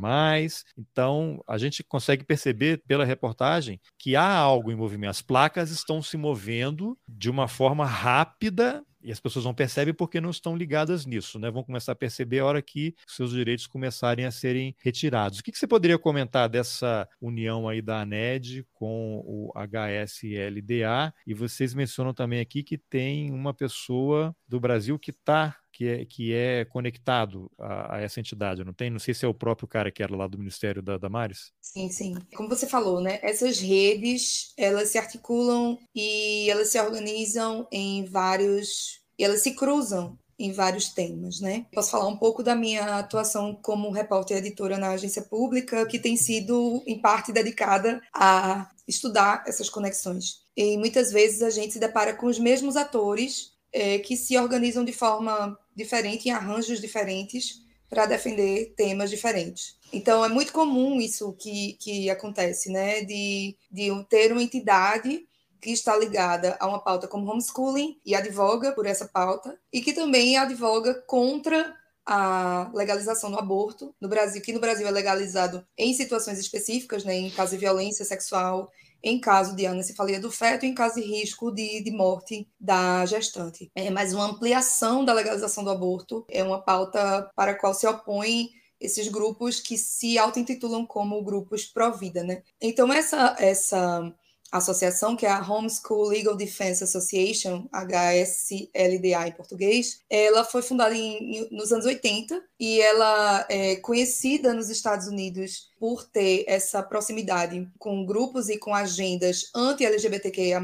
Então, a gente consegue perceber pela reportagem que há algo em movimento. As placas estão se movendo de uma forma rápida e as pessoas não percebem porque não estão ligadas nisso, né? Vão começar a perceber a hora que seus direitos começarem a serem retirados. O que, que você poderia comentar dessa união aí da ANED com o HSLDA? E vocês mencionam também aqui que tem uma pessoa do Brasil que está que é, que é conectado a, a, essa entidade, não tem? Não sei se é o próprio cara que era lá do Ministério da Damares. Sim, sim. Como você falou, né? Essas redes, elas se articulam e elas se organizam em vários... Elas se cruzam em vários temas, né? Posso falar um pouco da minha atuação como repórter editora na agência pública, que tem sido, em parte, dedicada a estudar essas conexões. E muitas vezes a gente se depara com os mesmos atores é, que se organizam de forma diferente, em arranjos diferentes, para defender temas diferentes. Então, é muito comum isso que, que acontece, né? De, de ter uma entidade que está ligada a uma pauta como homeschooling e advoga por essa pauta, e que também advoga contra a legalização do aborto no Brasil, que no Brasil é legalizado em situações específicas, né, em caso de violência sexual, em caso de anencefalia do feto, em caso de risco de, de morte da gestante. É, mas uma ampliação da legalização do aborto é uma pauta para a qual se opõe esses grupos que se auto-intitulam como grupos pró-vida, né? Então, essa, essa associação, que é a Homeschool Legal Defense Association, HSLDA em português, ela foi fundada em, nos anos 80 e ela é conhecida nos Estados Unidos por ter essa proximidade com grupos e com agendas anti-LGBTQIA+,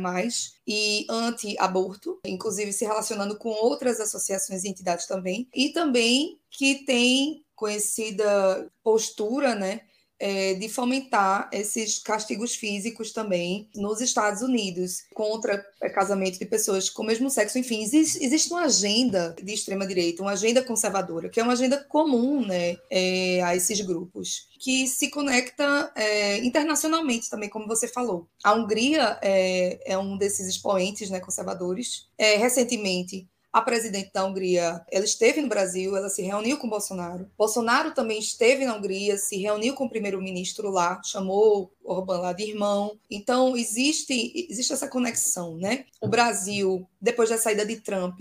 e anti-aborto, inclusive se relacionando com outras associações e entidades também, e também que tem conhecida postura, né, é, de fomentar esses castigos físicos também nos Estados Unidos contra é, casamento de pessoas com o mesmo sexo. Enfim, existe, existe uma agenda de extrema-direita, uma agenda conservadora, que é uma agenda comum né, é, a esses grupos, que se conecta é, internacionalmente também, como você falou. A Hungria é, é um desses expoentes né, conservadores. É, recentemente, a presidente da Hungria, ela esteve no Brasil, ela se reuniu com Bolsonaro. Bolsonaro também esteve na Hungria, se reuniu com o primeiro-ministro lá, chamou Orbán lá de irmão. Então existe existe essa conexão, né? O Brasil, depois da saída de Trump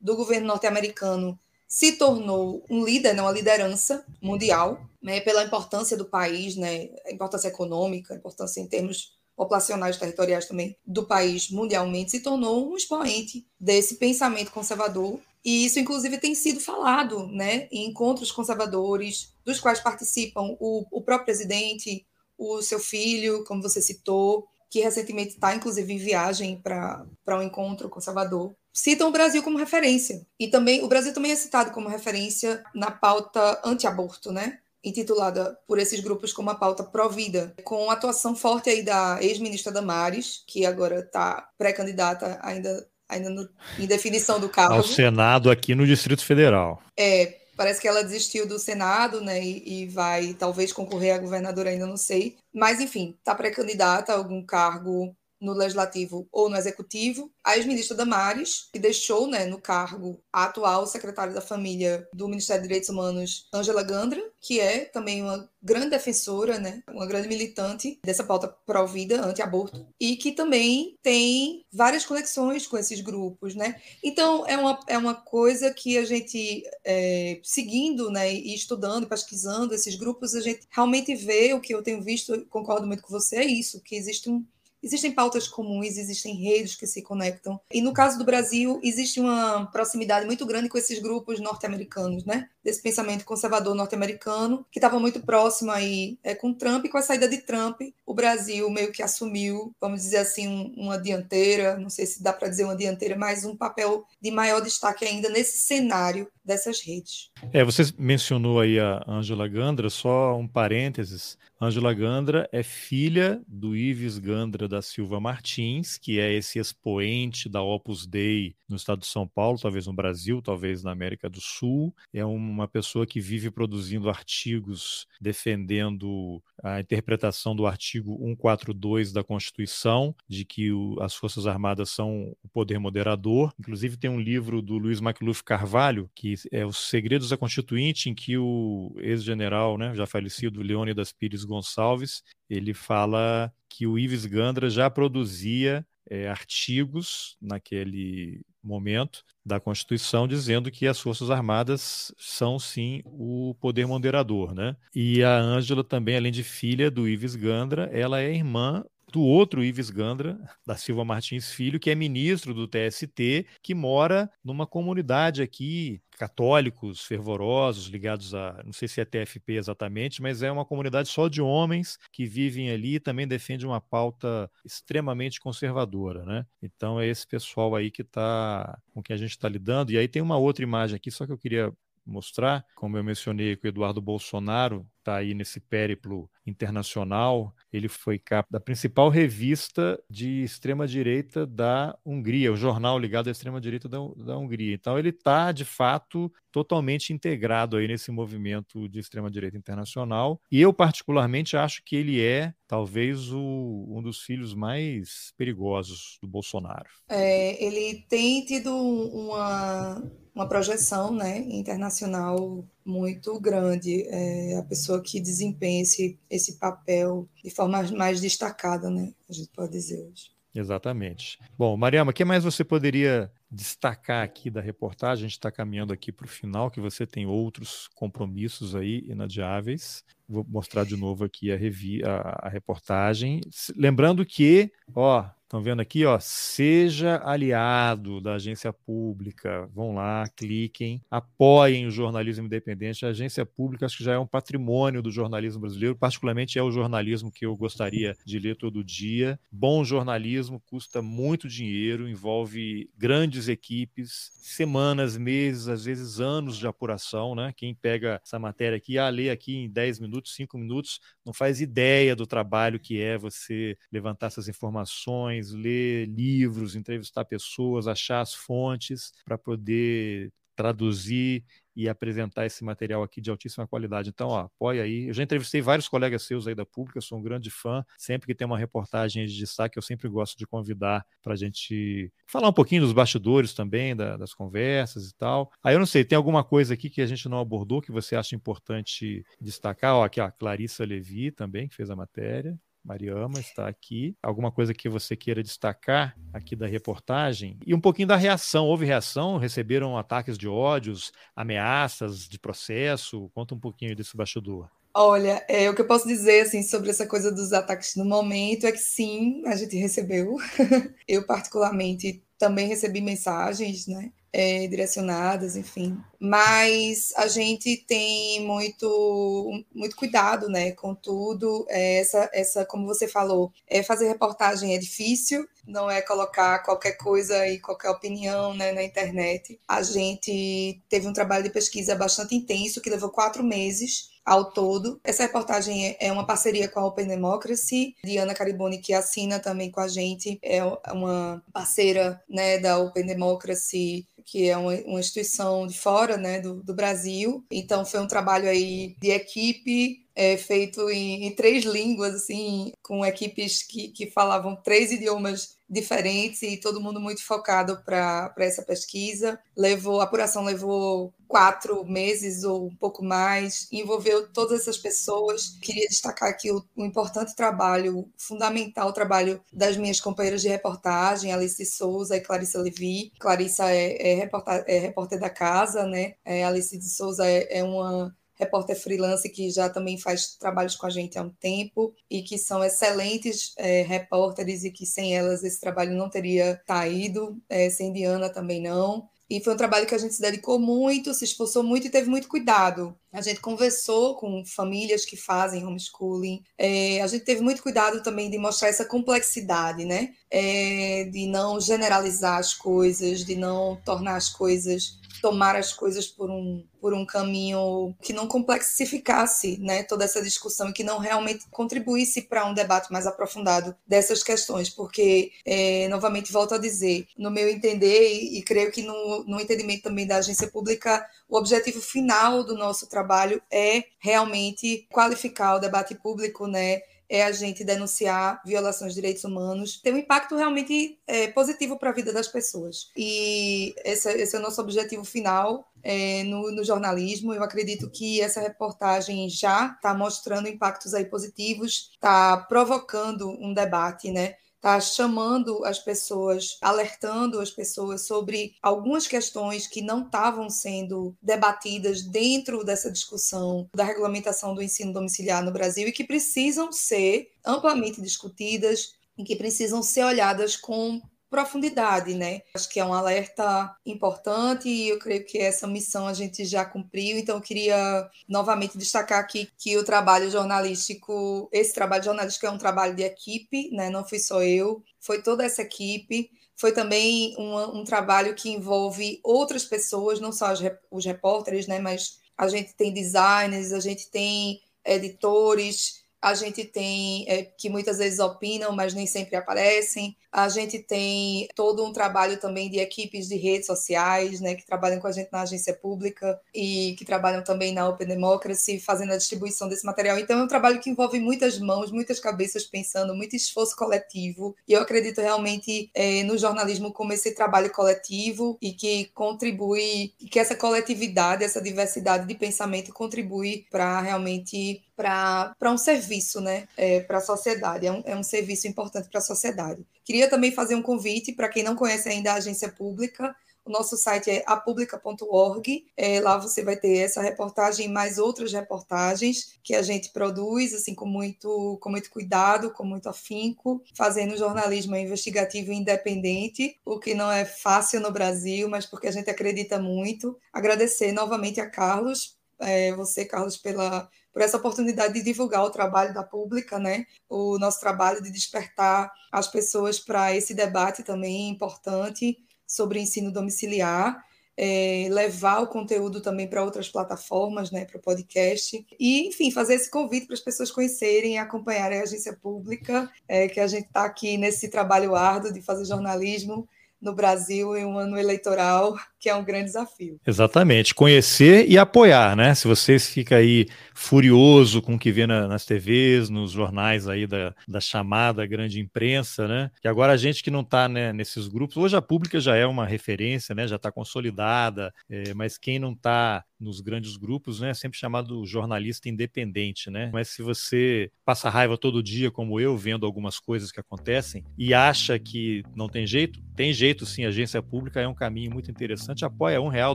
do governo norte-americano, se tornou um líder, né, uma liderança mundial, né, pela importância do país, né, a importância econômica, a importância em termos populacionais territoriais também do país mundialmente, se tornou um expoente desse pensamento conservador. E isso, inclusive, tem sido falado né, em encontros conservadores, dos quais participam o, o próprio presidente, o seu filho, como você citou, que recentemente está, inclusive, em viagem para um encontro conservador citam o Brasil como referência. E também o Brasil também é citado como referência na pauta anti-aborto, né? Intitulada por esses grupos como a pauta Provida, com atuação forte aí da ex-ministra Damares, que agora está pré-candidata ainda, ainda no, em definição do cargo. Ao Senado aqui no Distrito Federal. É, parece que ela desistiu do Senado, né, e, e vai talvez concorrer a governadora, ainda não sei. Mas, enfim, está pré-candidata a algum cargo no legislativo ou no executivo. A ex-ministra Damares, que deixou né, no cargo a atual secretária da Família do Ministério de Direitos Humanos, Ângela Gandra, que é também uma grande defensora, né, uma grande militante dessa pauta pró-vida, anti-aborto, e que também tem várias conexões com esses grupos, né? Então, é uma, é uma coisa que a gente, é, seguindo, né, e estudando, pesquisando esses grupos, a gente realmente vê o que eu tenho visto, concordo muito com você, é isso, que existe um, Existem pautas comuns, existem redes que se conectam. E no caso do Brasil, existe uma proximidade muito grande com esses grupos norte-americanos, né? Desse pensamento conservador norte-americano, que estava muito próximo aí é, com Trump. E com a saída de Trump, o Brasil meio que assumiu, vamos dizer assim, um, uma dianteira, não sei se dá para dizer uma dianteira, mas um papel de maior destaque ainda nesse cenário dessas redes. É, você mencionou aí a Ângela Gandra, só um parênteses. Ângela Gandra é filha do Ives Gandra da Silva Martins, que é esse expoente da Opus Dei no estado de São Paulo, talvez no Brasil, talvez na América do Sul. É uma pessoa que vive produzindo artigos defendendo a interpretação do artigo 142 da Constituição, de que o, as Forças Armadas são o poder moderador. Inclusive tem um livro do Luiz McLuff Carvalho, que é Os Segredos da Constituinte, em que o ex-general, né, já falecido Leônidas Pires Gonçalves, ele fala que o Ives Gandra já produzia é, artigos naquele momento da Constituição dizendo que as Forças Armadas são sim o poder moderador, né? E a Ângela também, além de filha do Ives Gandra, ela é irmã do outro Ives Gandra, da Silva Martins Filho, que é ministro do TST, que mora numa comunidade aqui, católicos fervorosos, ligados a, não sei se é TFP exatamente, mas é uma comunidade só de homens que vivem ali e também defende uma pauta extremamente conservadora, né? Então é esse pessoal aí que está com quem a gente está lidando. E aí tem uma outra imagem aqui, só que eu queria mostrar, como eu mencionei que o Eduardo Bolsonaro está aí nesse périplo internacional. Ele foi capa da principal revista de extrema-direita da Hungria, o jornal ligado à extrema-direita da, da Hungria. Então, ele está, de fato, totalmente integrado aí nesse movimento de extrema-direita internacional. E eu, particularmente, acho que ele é, talvez, o, um dos filhos mais perigosos do Bolsonaro. É, ele tem tido uma, uma projeção né, internacional muito grande. É a pessoa que desempenha esse, esse papel de forma mais destacada, né? A gente pode dizer hoje. Exatamente. Bom, Mariama, o que mais você poderia destacar aqui da reportagem? A gente está caminhando aqui para o final, que você tem outros compromissos aí inadiáveis. Vou mostrar de novo aqui a, revi a, a reportagem. Lembrando que, ó, Estão vendo aqui, ó, seja aliado da agência pública. Vão lá, cliquem, apoiem o jornalismo independente. A agência pública acho que já é um patrimônio do jornalismo brasileiro, particularmente é o jornalismo que eu gostaria de ler todo dia. Bom jornalismo custa muito dinheiro, envolve grandes equipes, semanas, meses, às vezes anos de apuração, né? Quem pega essa matéria aqui, ah, lê aqui em 10 minutos, 5 minutos, não faz ideia do trabalho que é você levantar essas informações ler livros, entrevistar pessoas, achar as fontes para poder traduzir e apresentar esse material aqui de altíssima qualidade. Então, ó, apoia aí. Eu já entrevistei vários colegas seus aí da Pública, sou um grande fã. Sempre que tem uma reportagem de destaque, eu sempre gosto de convidar para a gente falar um pouquinho dos bastidores também, da, das conversas e tal. Aí eu não sei, tem alguma coisa aqui que a gente não abordou que você acha importante destacar? Ó, aqui, ó, a Clarissa Levi também, que fez a matéria. Mariama está aqui. Alguma coisa que você queira destacar aqui da reportagem? E um pouquinho da reação. Houve reação? Receberam ataques de ódios, ameaças de processo? Conta um pouquinho desse bastidor. Olha, é, o que eu posso dizer assim sobre essa coisa dos ataques no momento é que sim, a gente recebeu. eu particularmente também recebi mensagens, né? É, direcionadas, enfim. Mas a gente tem muito, muito cuidado, né, com tudo. É, essa, essa, como você falou, é fazer reportagem é difícil, não é colocar qualquer coisa e qualquer opinião né, na internet. A gente teve um trabalho de pesquisa bastante intenso que levou quatro meses ao todo. Essa reportagem é uma parceria com a Open Democracy, Diana Cariboni, que assina também com a gente, é uma parceira né, da Open Democracy que é uma, uma instituição de fora né, do, do Brasil. Então foi um trabalho aí de equipe é, feito em, em, três línguas, assim, com equipes que, que falavam três idiomas diferentes e todo mundo muito focado para essa pesquisa. Levou, a apuração levou quatro meses ou um pouco mais, envolveu todas essas pessoas. Queria destacar aqui o, importante trabalho, fundamental trabalho das minhas companheiras de reportagem, Alice Souza e Clarissa Levi. Clarissa é, é, repórter, é repórter da casa, né? É, Alice de Souza é, é uma repórter freelance que já também faz trabalhos com a gente há um tempo e que são excelentes é, repórteres e que sem elas esse trabalho não teria saído, é, sem Diana também não. E foi um trabalho que a gente se dedicou muito, se esforçou muito e teve muito cuidado. A gente conversou com famílias que fazem homeschooling. É, a gente teve muito cuidado também de mostrar essa complexidade, né? É, de não generalizar as coisas, de não tornar as coisas tomar as coisas por um, por um caminho que não complexificasse né, toda essa discussão e que não realmente contribuísse para um debate mais aprofundado dessas questões, porque, é, novamente, volto a dizer, no meu entender, e, e creio que no, no entendimento também da agência pública, o objetivo final do nosso trabalho é realmente qualificar o debate público, né? É a gente denunciar violações de direitos humanos, tem um impacto realmente é, positivo para a vida das pessoas. E esse, esse, é o nosso objetivo final é, no, no, jornalismo. Eu acredito que essa reportagem já está mostrando impactos aí positivos, está provocando um debate, né? Está chamando as pessoas, alertando as pessoas sobre algumas questões que não estavam sendo debatidas dentro dessa discussão da regulamentação do ensino domiciliar no Brasil e que precisam ser amplamente discutidas e que precisam ser olhadas com profundidade, né? Acho que é um alerta importante e eu creio que essa missão a gente já cumpriu. Então, eu queria novamente destacar aqui que o trabalho jornalístico, esse trabalho jornalístico é um trabalho de equipe, né? Não fui só eu, foi toda essa equipe. Foi também um, um trabalho que envolve outras pessoas, não só os, os repórteres, né? Mas a gente tem designers, a gente tem editores, a gente tem é, que muitas vezes opinam, mas nem sempre aparecem. A gente tem todo um trabalho também de equipes de redes sociais, né, que trabalham com a gente na agência pública e que trabalham também na Open Democracy, fazendo a distribuição desse material. Então, é um trabalho que envolve muitas mãos, muitas cabeças pensando, muito esforço coletivo. E eu acredito realmente é, no jornalismo como esse trabalho coletivo e que contribui, que essa coletividade, essa diversidade de pensamento contribui para realmente para um serviço né, é, para a sociedade, é um, é um serviço importante para a sociedade. Queria também fazer um convite para quem não conhece ainda a agência pública. O nosso site é apublica.org. É, lá você vai ter essa reportagem e mais outras reportagens que a gente produz, assim, com muito, com muito cuidado, com muito afinco, fazendo jornalismo investigativo independente, o que não é fácil no Brasil, mas porque a gente acredita muito. Agradecer novamente a Carlos, é, você, Carlos, pela por essa oportunidade de divulgar o trabalho da pública, né? O nosso trabalho de despertar as pessoas para esse debate também importante sobre ensino domiciliar. É, levar o conteúdo também para outras plataformas, né, para o podcast, e, enfim, fazer esse convite para as pessoas conhecerem e acompanharem a agência pública, é, que a gente está aqui nesse trabalho árduo de fazer jornalismo no Brasil em um ano eleitoral, que é um grande desafio. Exatamente, conhecer e apoiar, né? Se você fica aí furioso com o que vê na, nas TVs, nos jornais aí da, da chamada grande imprensa, né? Que agora a gente que não está né, nesses grupos, hoje a pública já é uma referência, né? Já está consolidada, é, mas quem não está nos grandes grupos, né, é sempre chamado jornalista independente, né? Mas se você passa raiva todo dia, como eu, vendo algumas coisas que acontecem e acha que não tem jeito, tem jeito sim. A agência pública é um caminho muito interessante. Apoia um real,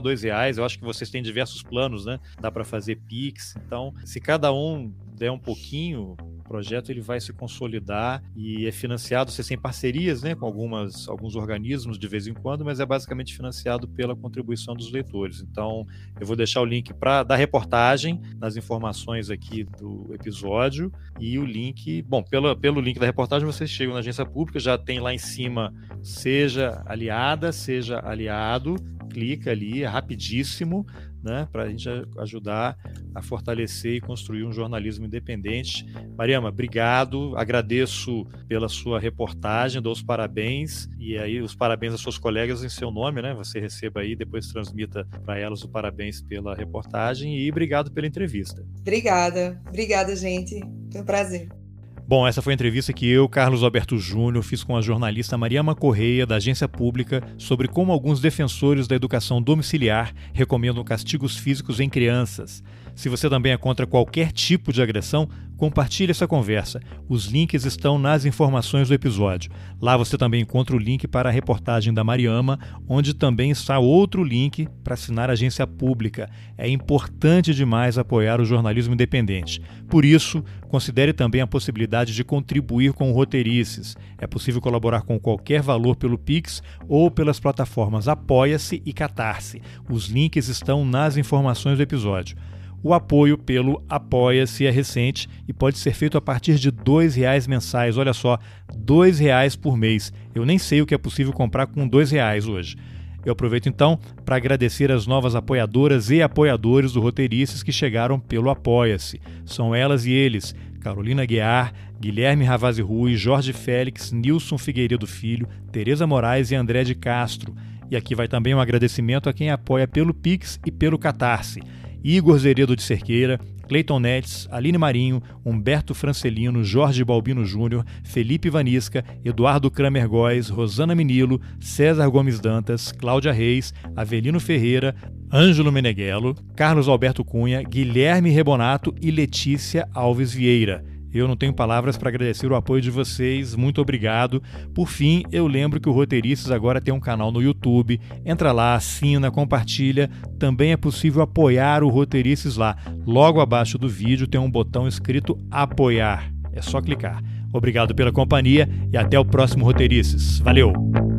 dois reais. Eu acho que vocês têm diversos planos, né? Dá para fazer Pix. Então, se cada um der um pouquinho, o projeto ele vai se consolidar e é financiado, você tem parcerias né, com algumas, alguns organismos de vez em quando, mas é basicamente financiado pela contribuição dos leitores. Então, eu vou deixar o link para da reportagem nas informações aqui do episódio e o link, bom, pelo, pelo link da reportagem vocês chegam na agência pública, já tem lá em cima, seja aliada, seja aliado, clica ali, rapidíssimo, né, para a gente ajudar a fortalecer e construir um jornalismo independente. Mariama, obrigado, agradeço pela sua reportagem, dou os parabéns e aí os parabéns às suas colegas em seu nome, né? Você receba aí, depois transmita para elas o parabéns pela reportagem e obrigado pela entrevista. Obrigada, obrigada, gente. Foi um prazer. Bom, essa foi a entrevista que eu, Carlos Alberto Júnior, fiz com a jornalista Mariama Correia, da Agência Pública, sobre como alguns defensores da educação domiciliar recomendam castigos físicos em crianças. Se você também é contra qualquer tipo de agressão, compartilhe essa conversa. Os links estão nas informações do episódio. Lá você também encontra o link para a reportagem da Mariama, onde também está outro link para assinar a agência pública. É importante demais apoiar o jornalismo independente. Por isso, considere também a possibilidade de contribuir com o Roteirices. É possível colaborar com qualquer valor pelo Pix ou pelas plataformas Apoia-se e Catarse. Os links estão nas informações do episódio. O apoio pelo Apoia-se é recente e pode ser feito a partir de R$ reais mensais. Olha só, R$ reais por mês. Eu nem sei o que é possível comprar com R$ reais hoje. Eu aproveito então para agradecer as novas apoiadoras e apoiadores do Roteiristas que chegaram pelo Apoia-se. São elas e eles: Carolina Guiar, Guilherme Ravazzi Rui, Jorge Félix, Nilson Figueiredo Filho, Tereza Moraes e André de Castro. E aqui vai também um agradecimento a quem apoia pelo Pix e pelo Catarse. Igor Zeredo de Cerqueira, Cleiton Netes, Aline Marinho, Humberto Francelino, Jorge Balbino Júnior, Felipe Vanisca, Eduardo Kramer Góes, Rosana Menilo, César Gomes Dantas, Cláudia Reis, Avelino Ferreira, Ângelo Meneghello, Carlos Alberto Cunha, Guilherme Rebonato e Letícia Alves Vieira. Eu não tenho palavras para agradecer o apoio de vocês, muito obrigado. Por fim, eu lembro que o Roteiristas agora tem um canal no YouTube. Entra lá, assina, compartilha. Também é possível apoiar o Roteiristas lá. Logo abaixo do vídeo tem um botão escrito Apoiar. É só clicar. Obrigado pela companhia e até o próximo Roteiristas. Valeu!